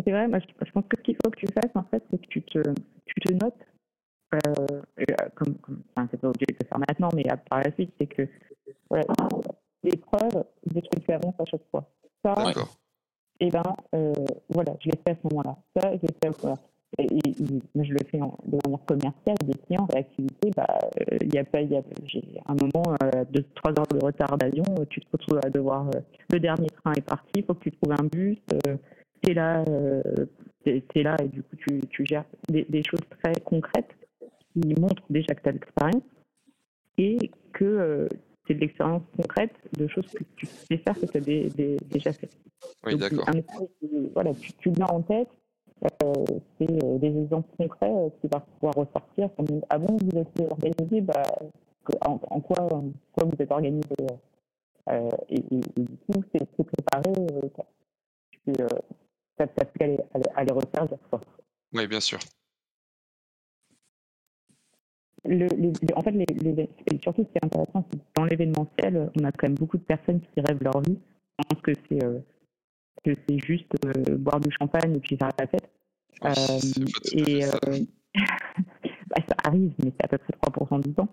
C'est vrai, moi, je, pense que ce qu'il faut que tu fasses, en fait, c'est que tu te, tu te notes, euh, comme, comme enfin, c'est pas obligé de le faire maintenant, mais par la suite, c'est que voilà, les preuves de ce que tu avances à chaque fois. Ça, et eh ben, euh, voilà, je l'ai fait à ce moment-là. Ça, je l'ai fait et, je le fais en, de manière commerciale des clients, réactivité, bah, il y a pas, il y a, j'ai un moment de trois heures de retard d'avion, tu te retrouves à devoir, le dernier train est parti, il faut que tu trouves un bus, tu es là, es, là et du coup tu, tu gères des, des, choses très concrètes qui montrent déjà que tu as l'expérience et que c'est de l'expérience concrète de choses que tu sais faire, que tu as déjà fait. Oui, d'accord. Voilà, tu, tu l'as en tête, euh, c'est euh, des exemples concrets euh, qui vont pouvoir ressortir. Comme, ah bon, vous êtes organisé, bah, en, quoi, quoi vous êtes organisé et, et, du coup, c'est préparé, tu as pu aller, aller, refaire Oui, bien sûr. Le, en fait, les, surtout ce qui est intéressant, c'est que dans l'événementiel, on a quand même beaucoup de personnes qui rêvent leur vie. Je pense que c'est que c'est juste euh, boire du champagne et puis faire la fête. Euh, et euh, bah, ça arrive, mais c'est à peu près 3% du temps,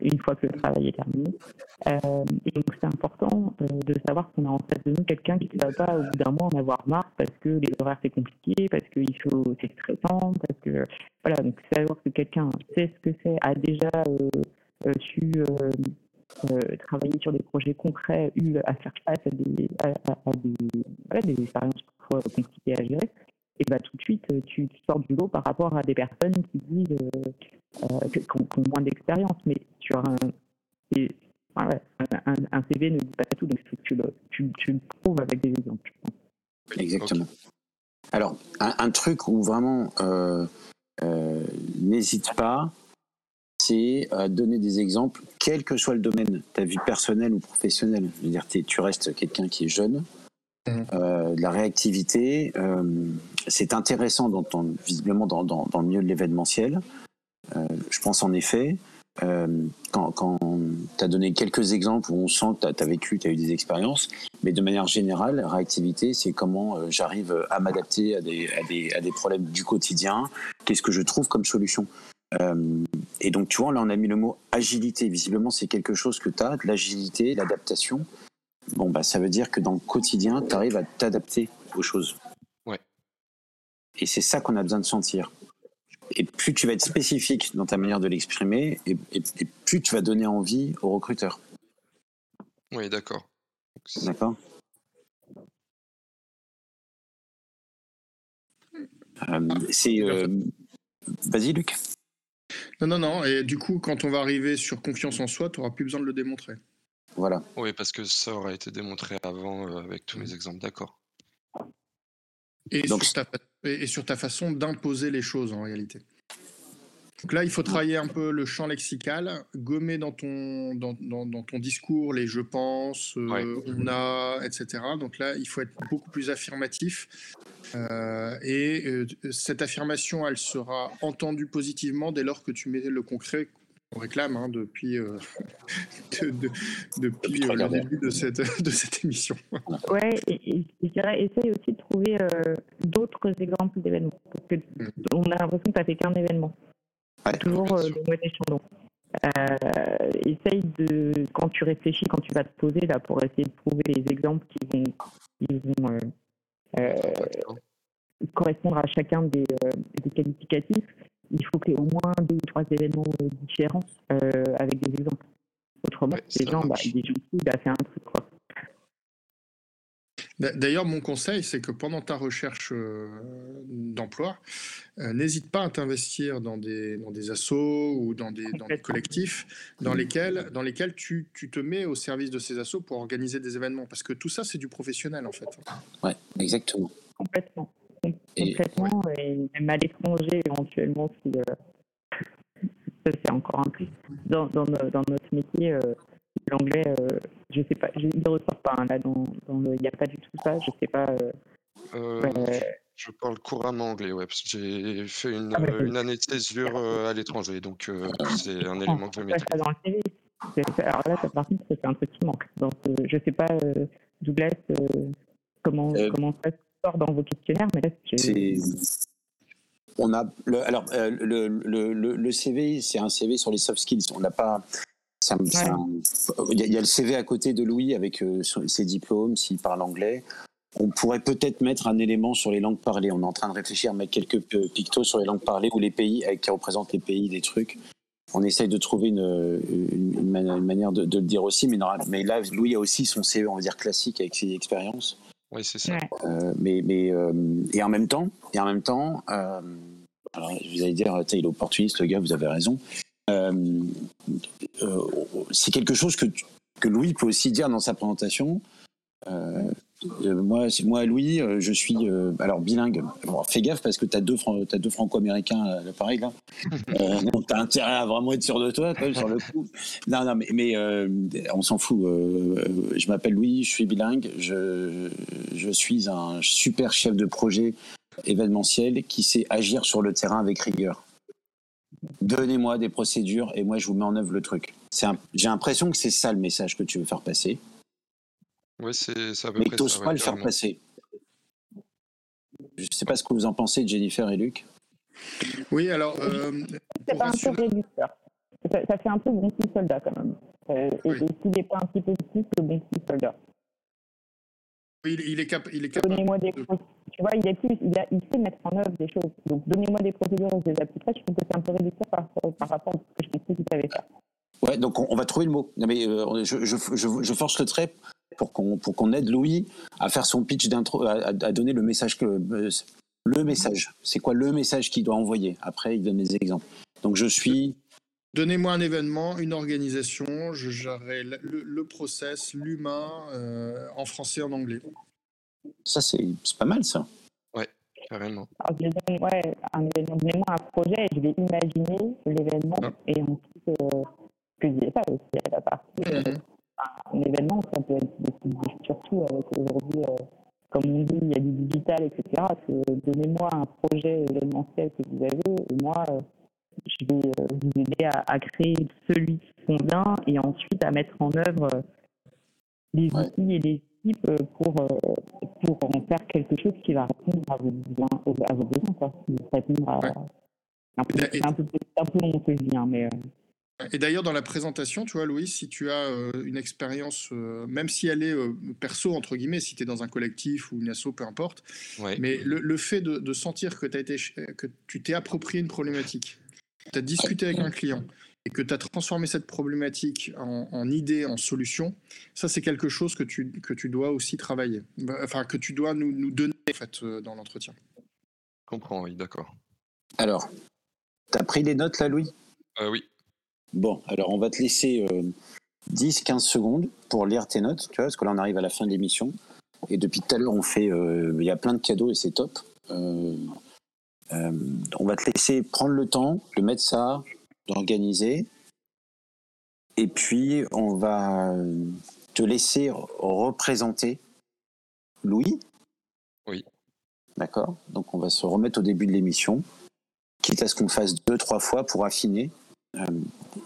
une fois que le travail est terminé. et donc c'est important de savoir qu'on a en face de nous quelqu'un qui ne va pas au bout d'un mois en avoir marre parce que les horaires c'est compliqué, parce que faut c'est stressant, parce que voilà, donc savoir que quelqu'un sait ce que c'est, a déjà su euh, travailler sur des projets concrets, eu à faire face à des, à, des, des expériences compliquées à gérer, et bah, tout de suite, tu, sors du lot par rapport à des personnes qui disent euh, euh ont, moins d'expérience, mais un, un, CV ne dit pas tout, donc tu, le, tu, tu le prouves avec des exemples. Exactement. Alors, un, truc où vraiment, euh, euh, n'hésite pas, c'est euh, donner des exemples, quel que soit le domaine, ta vie personnelle ou professionnelle. Je veux dire, tu restes quelqu'un qui est jeune, mmh. euh, la réactivité, euh, c'est intéressant visiblement dans, le milieu de l'événementiel. je pense en effet, quand, quand tu as donné quelques exemples où on sent que tu as, vécu, tu as eu des expériences, mais de manière générale, réactivité, c'est comment j'arrive à m'adapter à des, problèmes du quotidien, qu'est-ce que je trouve comme solution? Euh, et donc, tu vois, là, on a mis le mot agilité. Visiblement, c'est quelque chose que tu as, de l'agilité, l'adaptation. Bon, bah, ça veut dire que dans le quotidien, tu arrives à t'adapter aux choses. Ouais. Et c'est ça qu'on a besoin de sentir. Et plus tu vas être spécifique dans ta manière de l'exprimer, et, plus tu vas donner envie aux recruteurs. Oui, d'accord. D'accord? Euh, c'est. Euh, vas-y, Luc. Non, non, non. Et du coup, quand on va arriver sur confiance en soi, tu n'auras plus besoin de le démontrer. Voilà. Oui, parce que ça aurait été démontré avant euh, avec tous mes exemples, d'accord. Et, et, sur ta façon d'imposer les choses en réalité. Donc là, il faut travailler un peu le champ lexical, gommer dans ton, dans, dans, ton discours les je pense, euh, on a, etc. Donc là, il faut être beaucoup plus affirmatif. Euh, et euh, cette affirmation, elle sera entendue positivement dès lors que tu mets le concret qu'on réclame hein, depuis, depuis le début de cette, de cette émission. Ouais, et, je dirais, essaye aussi de trouver d'autres exemples d'événements. Parce que mmh. on a l'impression que tu fait qu'un événement toujours euh, le mot échelon. Euh, essaye de, quand tu réfléchis, quand tu vas te poser là pour essayer de trouver les exemples qui vont, qui vont euh, euh correspondre à chacun des, euh, des, qualificatifs, il faut qu'il y ait au moins deux ou trois événements différents avec des exemples. Autrement, les gens, bah, ils disent, bah, c'est un truc quoi. D'ailleurs, mon conseil, c'est que pendant ta recherche euh, d'emploi, euh, n'hésite pas à t'investir dans des, dans des assos ou dans des, dans des collectifs dans lesquels, dans lesquels tu, tu, te mets au service de ces assos pour organiser des événements. Parce que tout ça, c'est du professionnel, en fait. Oui, exactement. Complètement. Complètement. Et, même à l'étranger, éventuellement, si, euh, c'est encore un plus. Dans, dans, dans notre métier, l'anglais, euh, je sais pas, je ne ressort pas hein, là dans, il n'y a pas du tout ça, je sais pas. Euh, euh, je parle couramment anglais, ouais, parce que j'ai fait une, ah, une année de césure à l'étranger, donc c'est un élément que je maîtrise. Dans le CV. Alors là, par contre, c'est un truc qui manque. Donc, je sais pas, Douglas, comment, comment ça sort dans vos questionnaires, mais là, c'est on a le, alors le, le, le, CV, c'est un CV sur les soft skills. On n'a pas, il, y a, le CV à côté de Louis avec euh, ses diplômes, s'il parle anglais. on pourrait peut-être mettre un élément sur les langues parlées. On est en train de réfléchir, mettre quelques pictos sur les langues parlées ou les pays qui représentent les pays des trucs. On essaye de trouver une, une, manière de, le dire aussi, mais, mais là, Louis a aussi son CE, on va dire classique avec ses expériences. Oui, c'est ça. Euh, mais, mais euh, et en même temps, et en même temps, euh, alors vous allez dire, il est opportuniste, le gars, vous avez raison. c'est quelque chose que, que Louis peut aussi dire dans sa présentation. Euh, moi, moi, Louis, euh, je suis euh, alors bilingue. fais gaffe parce que tu as deux, as deux franco-américains à l'appareil là. donc tu as intérêt à vraiment être sûr de toi quand même, sur le coup. Non, non, mais, mais on s'en fout. je m'appelle Louis, je suis bilingue. Je, je suis un super chef de projet événementiel qui sait agir sur le terrain avec rigueur. Donnez-moi des procédures et moi je vous mets en œuvre le truc. J'ai l'impression que c'est ça le message que tu veux faire passer. Ouais, c'est ça Mais t'oses pas le faire passer. Je ne sais pas ce que vous en pensez, Jennifer et Luc. Oui, alors. Euh, c'est pas un peu réducteur. Ça, ça, fait un peu bon petit soldat quand même. Euh, et, et s'il n'est pas un petit peu plus, le bon petit soldat. Oui, il, est, cap il est capable. Donnez-moi des Tu vois, il, est plus, il, a, il sait mettre en œuvre des choses. Donc, donnez-moi des procédures et des applications. Je trouve que c'est un peu réducteur par, par rapport à ce que je pensais que tu avais fait. Ouais, donc on, va trouver le mot. Non, mais euh, je, je, je, je, force le trait pour qu'on pour qu'on aide Louis à faire son pitch d'intro, à, donner le message que euh, le message. C'est quoi le message qu'il doit envoyer? Après, il donne les exemples. Donc je suis. Donnez-moi un événement, une organisation, je gérerai le, process, l'humain, euh, en français, en anglais. Ça, c'est pas mal, ça. Ouais, carrément. Alors, je ouais, un événement, donnez-moi un projet et je vais imaginer l'événement ah. et ensuite, euh, que je ça aussi à la partie. Mm-hmm un événement, ça peut être surtout avec aujourd'hui, euh, comme on dit, il y a du digital, etc. Donnez-moi un projet événementiel que vous avez et moi, euh, je vais euh, vous aider à, créer celui qui convient et ensuite à mettre en œuvre les outils et les équipes pour, pour en faire quelque chose qui va répondre à vos besoins, à vos besoins quoi. Répondre à, un, peu, un, peu, un peu long mais et d'ailleurs, dans la présentation, tu vois, Louis, si tu as euh, une expérience, euh, même si elle est euh, perso, entre guillemets, si tu es dans un collectif ou une asso, peu importe, mais le, fait de, sentir que, as été, que tu t'es approprié une problématique, tu as discuté avec un client et que tu as transformé cette problématique en, idée, en solution, ça, c'est quelque chose que tu, que tu dois aussi travailler, bah, enfin, que tu dois nous, nous donner en fait, dans l'entretien. Je comprends, oui, d'accord. Alors, tu as pris les notes là, Louis? Oui. Bon, alors on va te laisser 10-15 euh, secondes pour lire tes notes, tu vois, parce que là on arrive à la fin de l'émission. Et depuis tout à l'heure, on fait, euh, il y a plein de cadeaux et c'est top. Euh, on va te laisser prendre le temps de mettre ça, d'organiser. Et puis, on va te laisser représenter Louis. Oui. D'accord Donc, on va se remettre au début de l'émission, quitte à ce qu'on fasse deux, trois fois pour affiner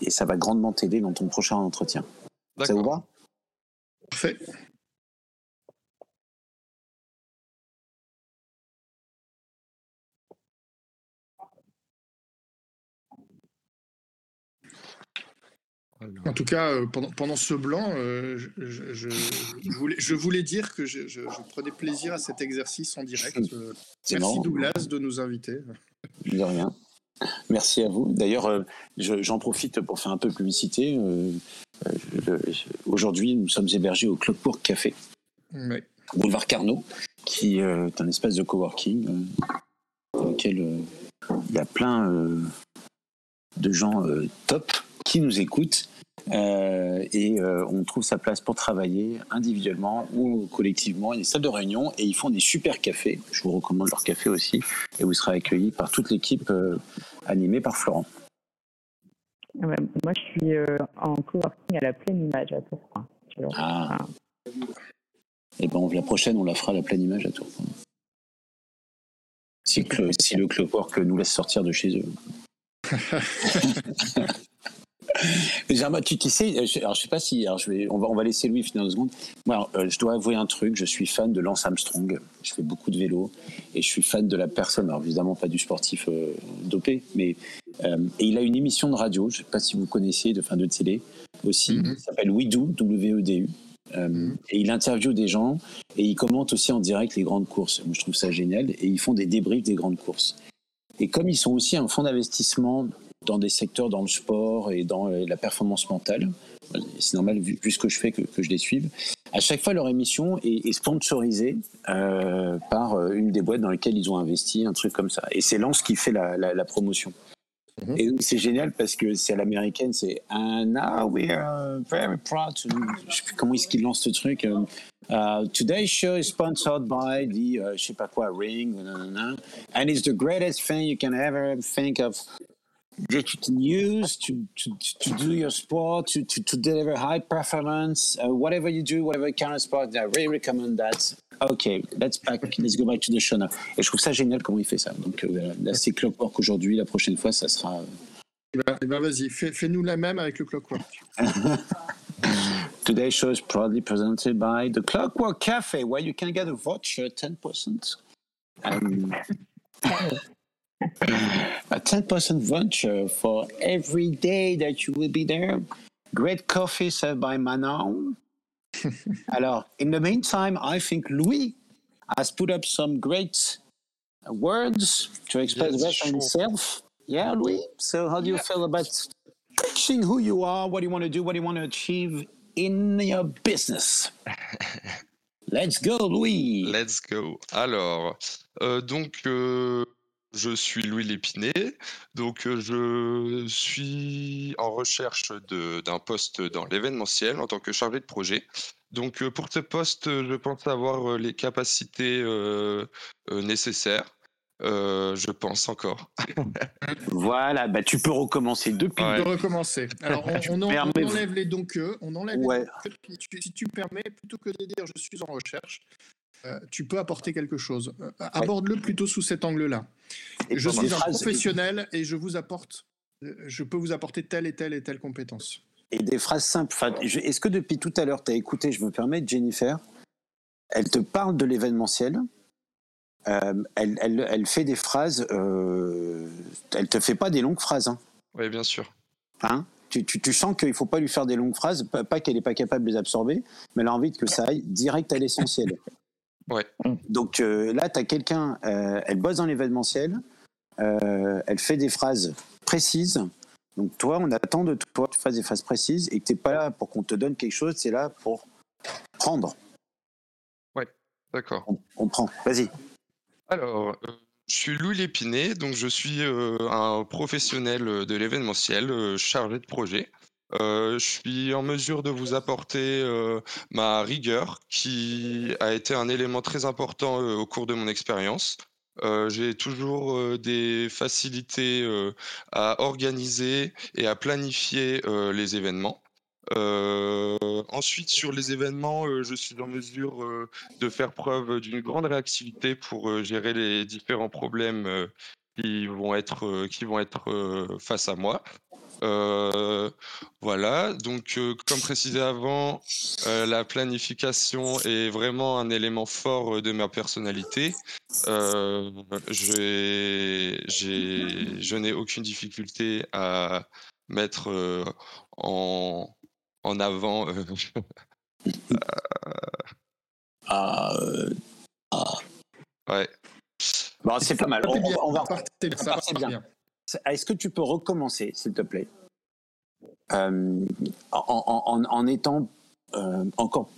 et ça va grandement t'aider dans ton prochain entretien. Ça vous va? Parfait. En tout cas, euh, pendant, pendant, ce blanc, euh, je, je, voulais, je, voulais, dire que je, prenais plaisir à cet exercice en direct. Euh, merci Douglas de nous inviter. De rien. Merci à vous. D'ailleurs, euh, j'en profite pour faire un peu de publicité. Euh, euh, aujourd'hui, nous sommes hébergés au Clockwork Café, boulevard Carnot, qui est un espace de coworking dans lequel il y a plein de gens top qui nous écoutent euh, et euh, on trouve sa place pour travailler individuellement ou collectivement. Il y a des salles de réunion et ils font des super cafés. Je vous recommande leur café aussi. Et vous serez accueillis par toute l'équipe euh, animée par Florent. Ah moi, je suis en coworking à la pleine image à Tourcoing. Ah. Et eh ben, la prochaine, on la fera à la pleine image à Tourcoing. Si, si le Clockwork nous laisse sortir de chez eux. tu, tu sais, euh, alors je sais pas si, alors je vais, on va, on va laisser Louis finir deux secondes. Moi, euh, je dois avouer un truc, je suis fan de Lance Armstrong. Je fais beaucoup de vélo et je suis fan de la personne. Alors évidemment pas du sportif euh, dopé, mais et il a une émission de radio. Je sais pas si vous connaissez, de fin de télé aussi. Mm-hmm. s'appelle We Do, W E D U. Euh, et il interviewe des gens et il commente aussi en direct les grandes courses. Moi, je trouve ça génial. Et ils font des débriefs des grandes courses. Et comme ils sont aussi un fonds d'investissement dans des secteurs dans le sport et dans la performance mentale, c'est normal vu, ce que je fais que, je les suive. À chaque fois, leur émission est, sponsorisée euh, par euh, une des boîtes dans lesquelles ils ont investi, un truc comme ça. Et c'est Lance qui fait la, promotion. Mhm. Et c'est génial parce que c'est à l'américaine, c'est And now we are very proud to. Je sais plus comment est-ce qu'il lance ce truc. Euh, uh, today's show is sponsored by the, uh, je sais pas quoi, Ring, and it's the greatest thing you can ever think of that you can use to, to, to do your sport, to, to, to deliver high performance, uh, whatever you do, whatever kind of sport, I really recommend that. Ok, let's, back, let's go back to the show now. Et je trouve ça génial comment il fait ça. Donc euh, là, c'est Clockwork aujourd'hui. La prochaine fois, ça sera. Eh ben, eh ben vas-y, fais, fais-nous la même avec le Clockwork. Today's show is proudly presented by the Clockwork Cafe, where you can get a voucher 10%. Um, a 10% voucher for every day that you will be there. Great coffee served by Manon. Alors, in the meantime, I think Louis has put up some great words to express yes, sure. himself. Yeah, Louis. So, how do you yeah. feel about pitching who you are, what you want to do, what you want to achieve in your business? Let's go, Louis. Let's go. Alors, euh, donc. Euh... Je suis Louis Lépiné, donc je suis en recherche d'un poste dans l'événementiel en tant que chargé de projet. Donc pour ce poste, je pense avoir les capacités nécessaires. je pense encore. voilà, bah tu peux recommencer depuis. Tu peux recommencer. Alors on, enlève les donc on enlève les Si tu permets, plutôt que de dire je suis en recherche, euh, tu peux apporter quelque chose. Euh, aborde-le plutôt sous cet angle-là. Je suis un professionnel et je vous apporte, euh, je peux vous apporter telle et telle et telle compétence. Et des phrases simples. Est-ce que depuis tout à l'heure, tu as écouté, je me permets, Jennifer, elle te parle de l'événementiel, elle, elle, fait des phrases, euh, elle te fait pas des longues phrases. Hein. Oui, bien sûr. Hein? Tu, tu, sens qu'il ne faut pas lui faire des longues phrases, pas, qu'elle n'est pas capable de les absorber, mais elle a envie que ça aille direct à l'essentiel. Donc euh, là, tu as quelqu'un, euh, elle bosse dans l'événementiel, euh, elle fait des phrases précises. Donc toi, on attend de toi que tu fasses des phrases précises et que tu n'es pas là pour qu'on te donne quelque chose, c'est là pour prendre. Ouais, d'accord. On, prend. Vas-y. Alors, je suis Louis Lépiné, donc je suis un professionnel de l'événementiel, chargé de projet. Euh, je suis en mesure de vous apporter euh, ma rigueur, qui a été un élément très important euh, au cours de mon expérience. J'ai toujours des facilités à organiser et à planifier les événements. ensuite, sur les événements, je suis en mesure de faire preuve d'une grande réactivité pour gérer les différents problèmes qui vont être, qui vont être face à moi. Euh, voilà, donc euh, comme précisé avant, euh, la planification est vraiment un élément fort de ma personnalité. je n'ai aucune difficulté à mettre en, en avant. ah, ah. Ouais. Bon, c'est pas mal. On, on, va, repartir bien. Est-ce que tu peux recommencer, s'il te plaît? Euh, en, étant euh, encore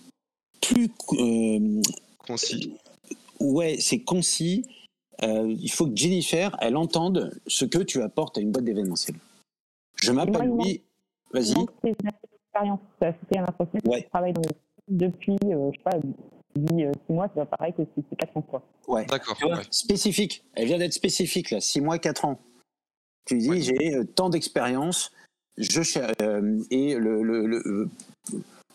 plus euh, concis. Ouais, c'est concis. il faut que Jennifer, elle entende ce que tu apportes à une boîte d'événementiel. Je m'appelle Louis. Vas-y. C'est une expérience à un Ouais. Je travaille depuis, je sais pas, 6 mois, c'est pareil que c'est 4 ans. Ouais. D'accord. Spécifique. Elle vient d'être spécifique, là. 6 mois, 4 ans. Tu dis, j'ai euh, tant d'expérience, je euh, et le, le,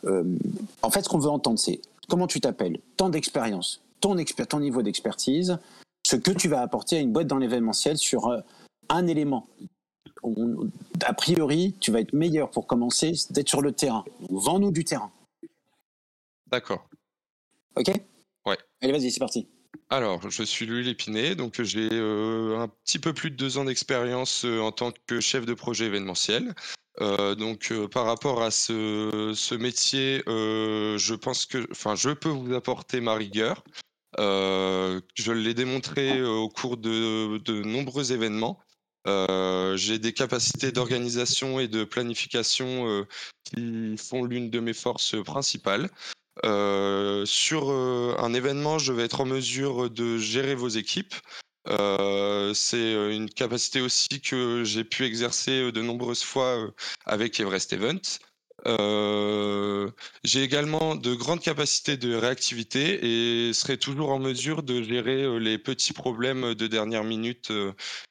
euh, en fait, ce qu'on veut entendre, c'est comment tu t'appelles, tant d'expérience, ton, ton niveau d'expertise, ce que tu vas apporter à une boîte dans l'événementiel sur un élément. a priori, tu vas être meilleur pour commencer d'être sur le terrain. Vends-nous du terrain. D'accord. Ok? Ouais. Allez, vas-y, c'est parti. Alors, je suis Louis Lépiné, donc j'ai euh, un petit peu plus de deux ans d'expérience euh, en tant que chef de projet événementiel. donc par rapport à ce, ce métier, je pense que, enfin, je peux vous apporter ma rigueur. je l'ai démontré au cours de, de nombreux événements. j'ai des capacités d'organisation et de planification qui font l'une de mes forces principales. Euh, sur euh, un événement, je vais être en mesure de gérer vos équipes. Euh, c'est une capacité aussi que j'ai pu exercer de nombreuses fois avec Everest Event. j'ai également de grandes capacités de réactivité et serai toujours en mesure de gérer les petits problèmes de dernière minute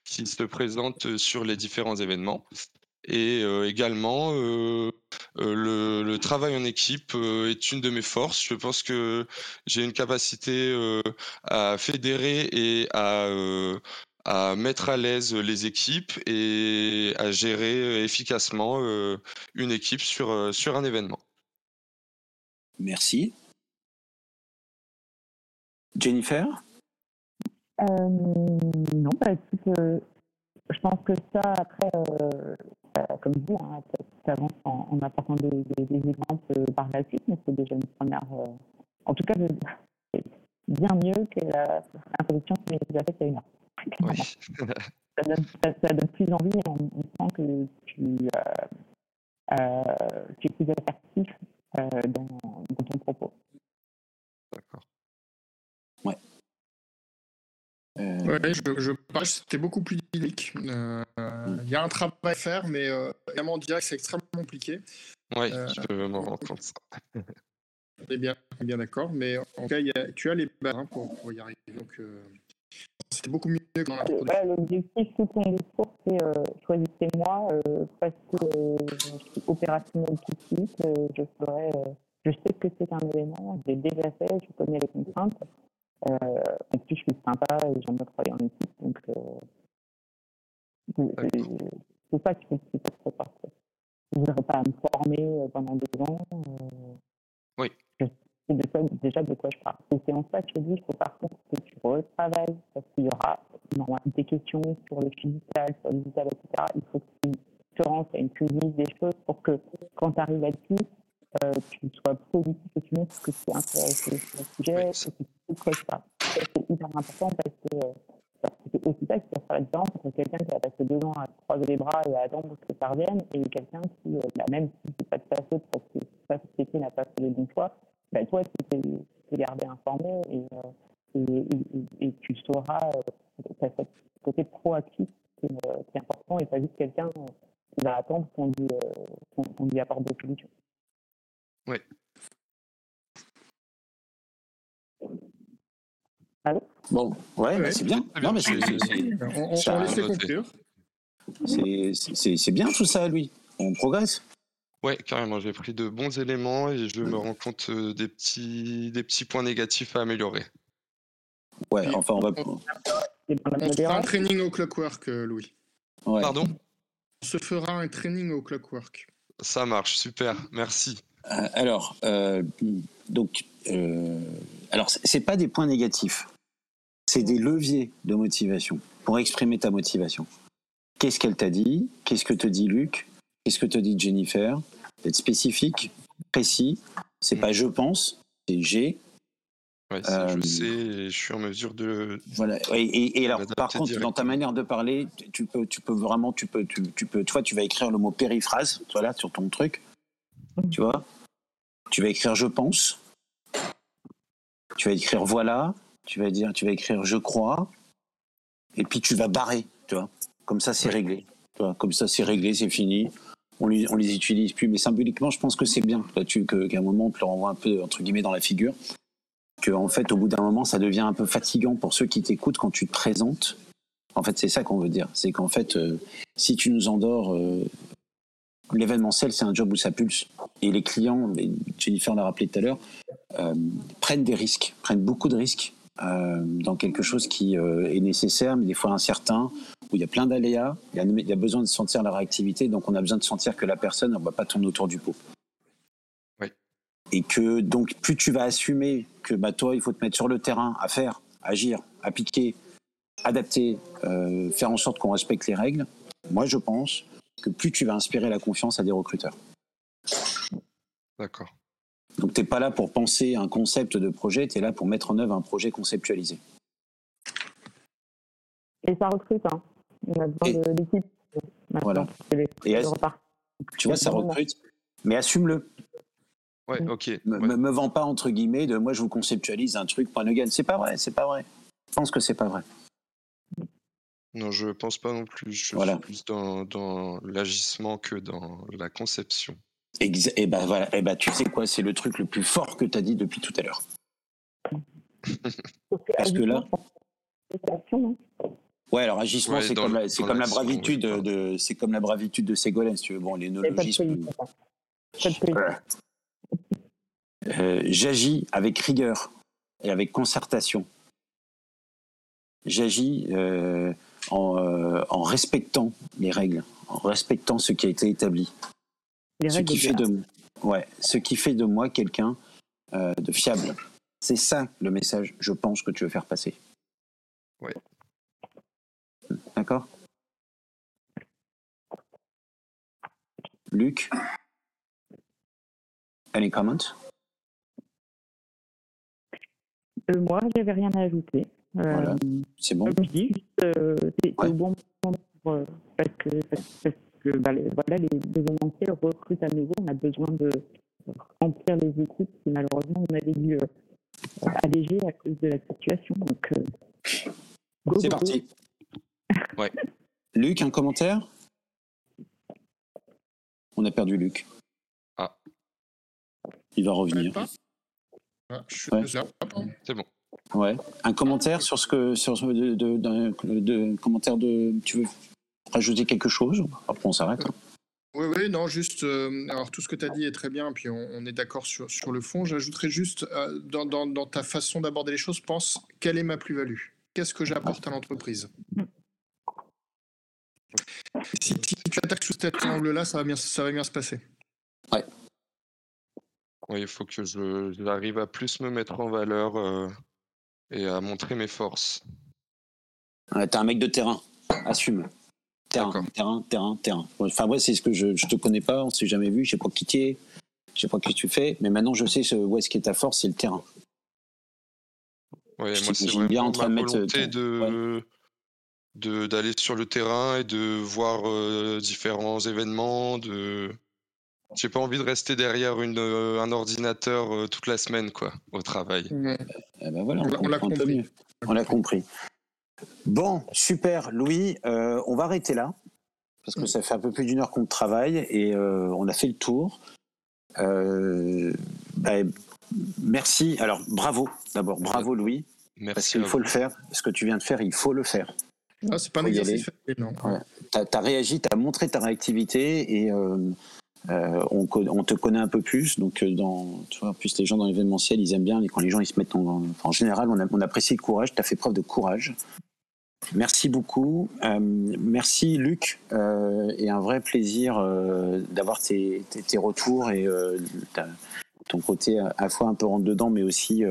qui se présentent sur les différents événements. Et également, le, travail en équipe est une de mes forces. Je pense que j'ai une capacité à fédérer et à, à mettre à l'aise les équipes et à gérer efficacement une équipe sur, sur un événement. Merci. Jennifer? Non, bah, je pense que ça, après, comme dit, hein, ça avance en, en apportant des, des, exemples euh, par la suite, mais c'est déjà une première. Euh, en tout cas, c'est bien mieux que la introduction que j'ai déjà faite il y a une heure. Oui. ça, donne, ça, donne, plus envie on, on sent que tu, euh, euh, tu es plus assertif euh, dans, dans ton propos. D'accord. Ouais. Euh... Ouais, je, je c'était beaucoup plus idyllique. Euh, il y a un travail à faire, mais euh, évidemment, que c'est extrêmement compliqué. Oui, euh, je peux m'en rendre compte. On est bien, bien d'accord, mais en tout cas, y a, tu as les bases hein, pour, pour, y arriver. Donc, euh, c'était beaucoup mieux que dans la voilà, L'objectif de ton discours, c'est euh, choisissez-moi euh, parce que euh, je suis opérationnel tout de suite. je, ferai, je sais ce que c'est qu'un événement, je l'ai déjà fait, je connais les contraintes. Euh, en plus, je suis sympa et j'aime bien travailler en équipe. Donc, euh, c'est ça qui fait que c'est très Je ne voudrais pas me former euh, pendant deux ans. oui. Je sais de quoi, déjà de quoi je parle. Et c'est en ça que je dis, il faut par contre que tu retravailles, parce qu'il y aura des questions sur le physical, sur le digital, etc. Il faut que tu te rentres et que tu lises des choses pour que quand tu arrives là-dessus, euh, tu sois positif et tu montres que tu es intéressé sur le sujet, que tu creuses pas. C'est hyper important parce que euh, c'est aussi ça qui va faire la différence entre quelqu'un qui a passé deux ans à croiser les bras et à attendre que ça revienne et quelqu'un qui, euh, bah, même si c'est pas de ta faute parce que sa société n'a pas fait les bons choix, bah, toi, tu t'es gardé informé et, et, et, et, tu sauras, euh, as ce côté proactif qui est, important et pas juste quelqu'un qui va attendre qu'on lui, qu'on lui apporte des solutions. Oui. Allô? Bon, ouais, bah, c'est bien. Non, mais c'est, on, on, laisse conclure. C'est bien tout ça, lui. On progresse. Ouais, carrément. J'ai pris de bons éléments et je me rends compte euh, des petits, des petits points négatifs à améliorer. Ouais, enfin, on va. On fera un training au clockwork, euh, Louis. Ouais. Pardon? On se fera un training au clockwork. Ça marche, super, merci. Euh, alors, euh, donc, euh, alors c'est pas des points négatifs, c'est des leviers de motivation pour exprimer ta motivation. Qu'est-ce qu'elle t'a dit? Qu'est-ce que te dit Luc? Qu'est-ce que te dit Jennifer? D'être spécifique, précis. C'est pas je pense, c'est j'ai. Ouais, je sais, je suis en mesure de. Voilà. Et, et, alors, par contre, dans ta manière de parler, tu peux, tu peux vraiment, tu peux, tu, tu peux, tu vois, tu vas écrire le mot périphrase, voilà, sur ton truc, tu vois? Tu vas écrire je pense. Tu vas écrire voilà. Tu vas dire, tu vas écrire je crois. Et puis tu vas barrer, tu vois. Comme ça, c'est réglé. Tu vois, comme ça, c'est réglé, c'est fini. On les, on les utilise plus. Mais symboliquement, je pense que c'est bien là-dessus qu'à un moment, on te le renvoie un peu, entre guillemets, dans la figure. Que, en fait, au bout d'un moment, ça devient un peu fatigant pour ceux qui t'écoutent quand tu te présentes. En fait, c'est ça qu'on veut dire. C'est qu'en fait, euh, si tu nous endors euh, l'événementiel, c'est un job où ça pulse. Et les clients, Jennifer l'a rappelé tout à l'heure, euh, prennent des risques, prennent beaucoup de risques euh, dans quelque chose qui euh, est nécessaire, mais des fois incertain, où il y a plein d'aléas, il, y a besoin de sentir la réactivité, donc on a besoin de sentir que la personne ne va pas tourner autour du pot. Oui. Et que donc plus tu vas assumer que bah, toi, il faut te mettre sur le terrain à faire, agir, appliquer, adapter, faire en sorte qu'on respecte les règles, moi je pense que plus tu vas inspirer la confiance à des recruteurs. D'accord. Donc tu n'es pas là pour penser un concept de projet, tu es là pour mettre en œuvre un projet conceptualisé. Et ça recrute, hein. On a besoin de l'équipe. Voilà. Et tu vois, ça recrute, mais assume-le. Ouais, ok. Me, me, vends pas entre guillemets de moi je vous conceptualise un truc point de gain. C'est pas vrai, c'est pas vrai. Je pense que c'est pas vrai. Non, je pense pas non plus. Je voilà. suis plus dans, dans l'agissement que dans la conception. et ben voilà, et ben tu sais quoi, c'est le truc le plus fort que tu as dit depuis tout à l'heure. Parce que là. Ouais, alors agissement, Ouais, c'est comme, la, comme la bravitude de, c'est comme la bravitude de Ségolène, si tu veux. Bon, les politique. Voilà. Euh, J'agis avec rigueur et avec concertation. J'agis euh, en, euh, en respectant les règles, en respectant ce qui a été établi. Les Ce qui, fait de, ouais, ce qui fait de moi quelqu'un euh, de fiable. C'est ça le message, je pense, que tu veux faire passer. Ouais. D'accord? Luc? Any comment Euh, moi, j'avais rien à ajouter. Euh, Voilà. C'est bon Comme je dis, juste, euh, c'est c'est Ouais. au bon moment pour, euh, parce que, parce, parce que bah, les, voilà, les événementiels recrutent à nouveau. On a besoin de remplir les équipes qui malheureusement on avait dû euh, alléger à cause de la situation. Donc, euh, go, C'est go, go. parti. Ouais. Luc, un commentaire? On a perdu Luc. Ah. Il va revenir. Ah, je suis Ouais. là. Ah. C'est bon. Ouais. Un commentaire sur ce que sur ce de, de, de- commentaire de tu veux rajouter quelque chose Après on s'arrête. hein. Oui, oui, non, juste. euh, alors, tout ce que tu as dit est très bien, puis on, on est d'accord sur, sur le fond. J'ajouterais juste, euh, dans, dans, dans ta façon d'aborder les choses, pense quelle est ma plus-value? Qu'est-ce que j'apporte à l'entreprise? Si, si tu attaques sous cet angle-là, ça, va bien- ça va bien se passer. Oui, il faut que je j'arrive à plus me mettre en valeur euh, et à montrer mes forces. Ouais, T'es un mec de terrain. Assume. Terrain, D'accord. terrain, terrain, terrain. Enfin ouais, c'est ce que je, je te connais pas, on s'est jamais vu, je sais pas qui tu es, je sais pas ce que tu fais, mais maintenant je sais ce- où est-ce qui est ta force, c'est le terrain. Ouais, Je moi, c'est t'imagine bien vraiment en train de ma mettre, euh, volonté ton- de de- d'aller sur le terrain et de voir euh, différents événements. De, j'ai pas envie de rester derrière une, euh, un ordinateur euh, toute la semaine, quoi, au travail. Eh ben voilà, on, On l'a- compris. mieux. On l'a compris. Bon, super, Louis. euh, on va arrêter là parce que Mm. ça fait un peu plus d'une heure qu'on travaille et euh, on a fait le tour. Euh, ben, merci. Alors bravo d'abord, bravo Louis, parce Merci. qu'il à faut le faire. Ce que tu viens de faire, il faut le faire. Ah, c'est pas un exercice. Tu as, réagi, tu as montré ta réactivité et euh, on, te connaît un peu plus. Donc, euh, dans, en plus, les gens dans l'événementiel, ils aiment bien quand les gens ils se mettent en. en général, on, apprécie le courage. Tu as fait preuve de courage. Merci beaucoup. Euh, merci, Luc. Et un vrai plaisir d'avoir tes, retours et ton côté à la fois un peu rentre dedans, mais aussi.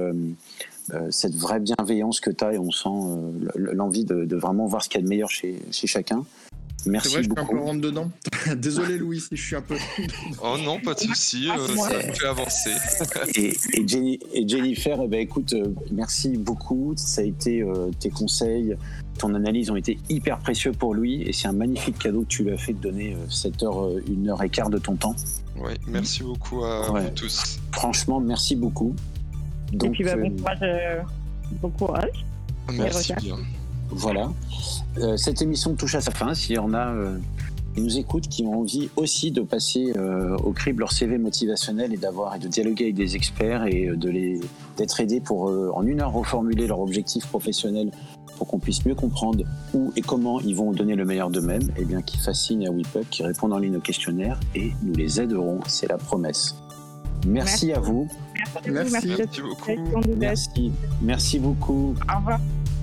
cette vraie bienveillance que tu as et on sent l'envie de, vraiment voir ce qu'il y a de meilleur chez chacun. C'est Merci vrai, je suis un peu beaucoup. rentre dedans. Désolé, Louis, si je suis un peu. Oh non, pas de souci, euh, moi. ça me fait avancer. Et, et, Jenny- et Jennifer, eh ben, écoute, euh, merci beaucoup. Ça a été euh, tes conseils, ton analyse ont été hyper précieux pour lui et c'est un magnifique cadeau que tu lui as fait de donner euh, 7 heures, euh, une heure et quart de ton temps. Ouais, merci beaucoup à Ouais. vous tous. Franchement, merci beaucoup. Et Donc, puis, bah, bon courage. euh, bon courage. Merci bien. Voilà. Euh, cette émission touche à sa fin. S'il y en a euh, qui nous écoutent, qui ont envie aussi de passer euh, au crible leur CV motivationnel et d'avoir et de dialoguer avec des experts et euh, de les d'être aidés pour euh, en une heure reformuler leur objectif professionnel pour qu'on puisse mieux comprendre où et comment ils vont donner le meilleur d'eux-mêmes, et bien qui fascinent à WePub, qui répondent en ligne au questionnaire et nous les aiderons, c'est la promesse. Merci, Merci. à vous. Merci. Merci, Merci beaucoup. Merci beaucoup. Au revoir.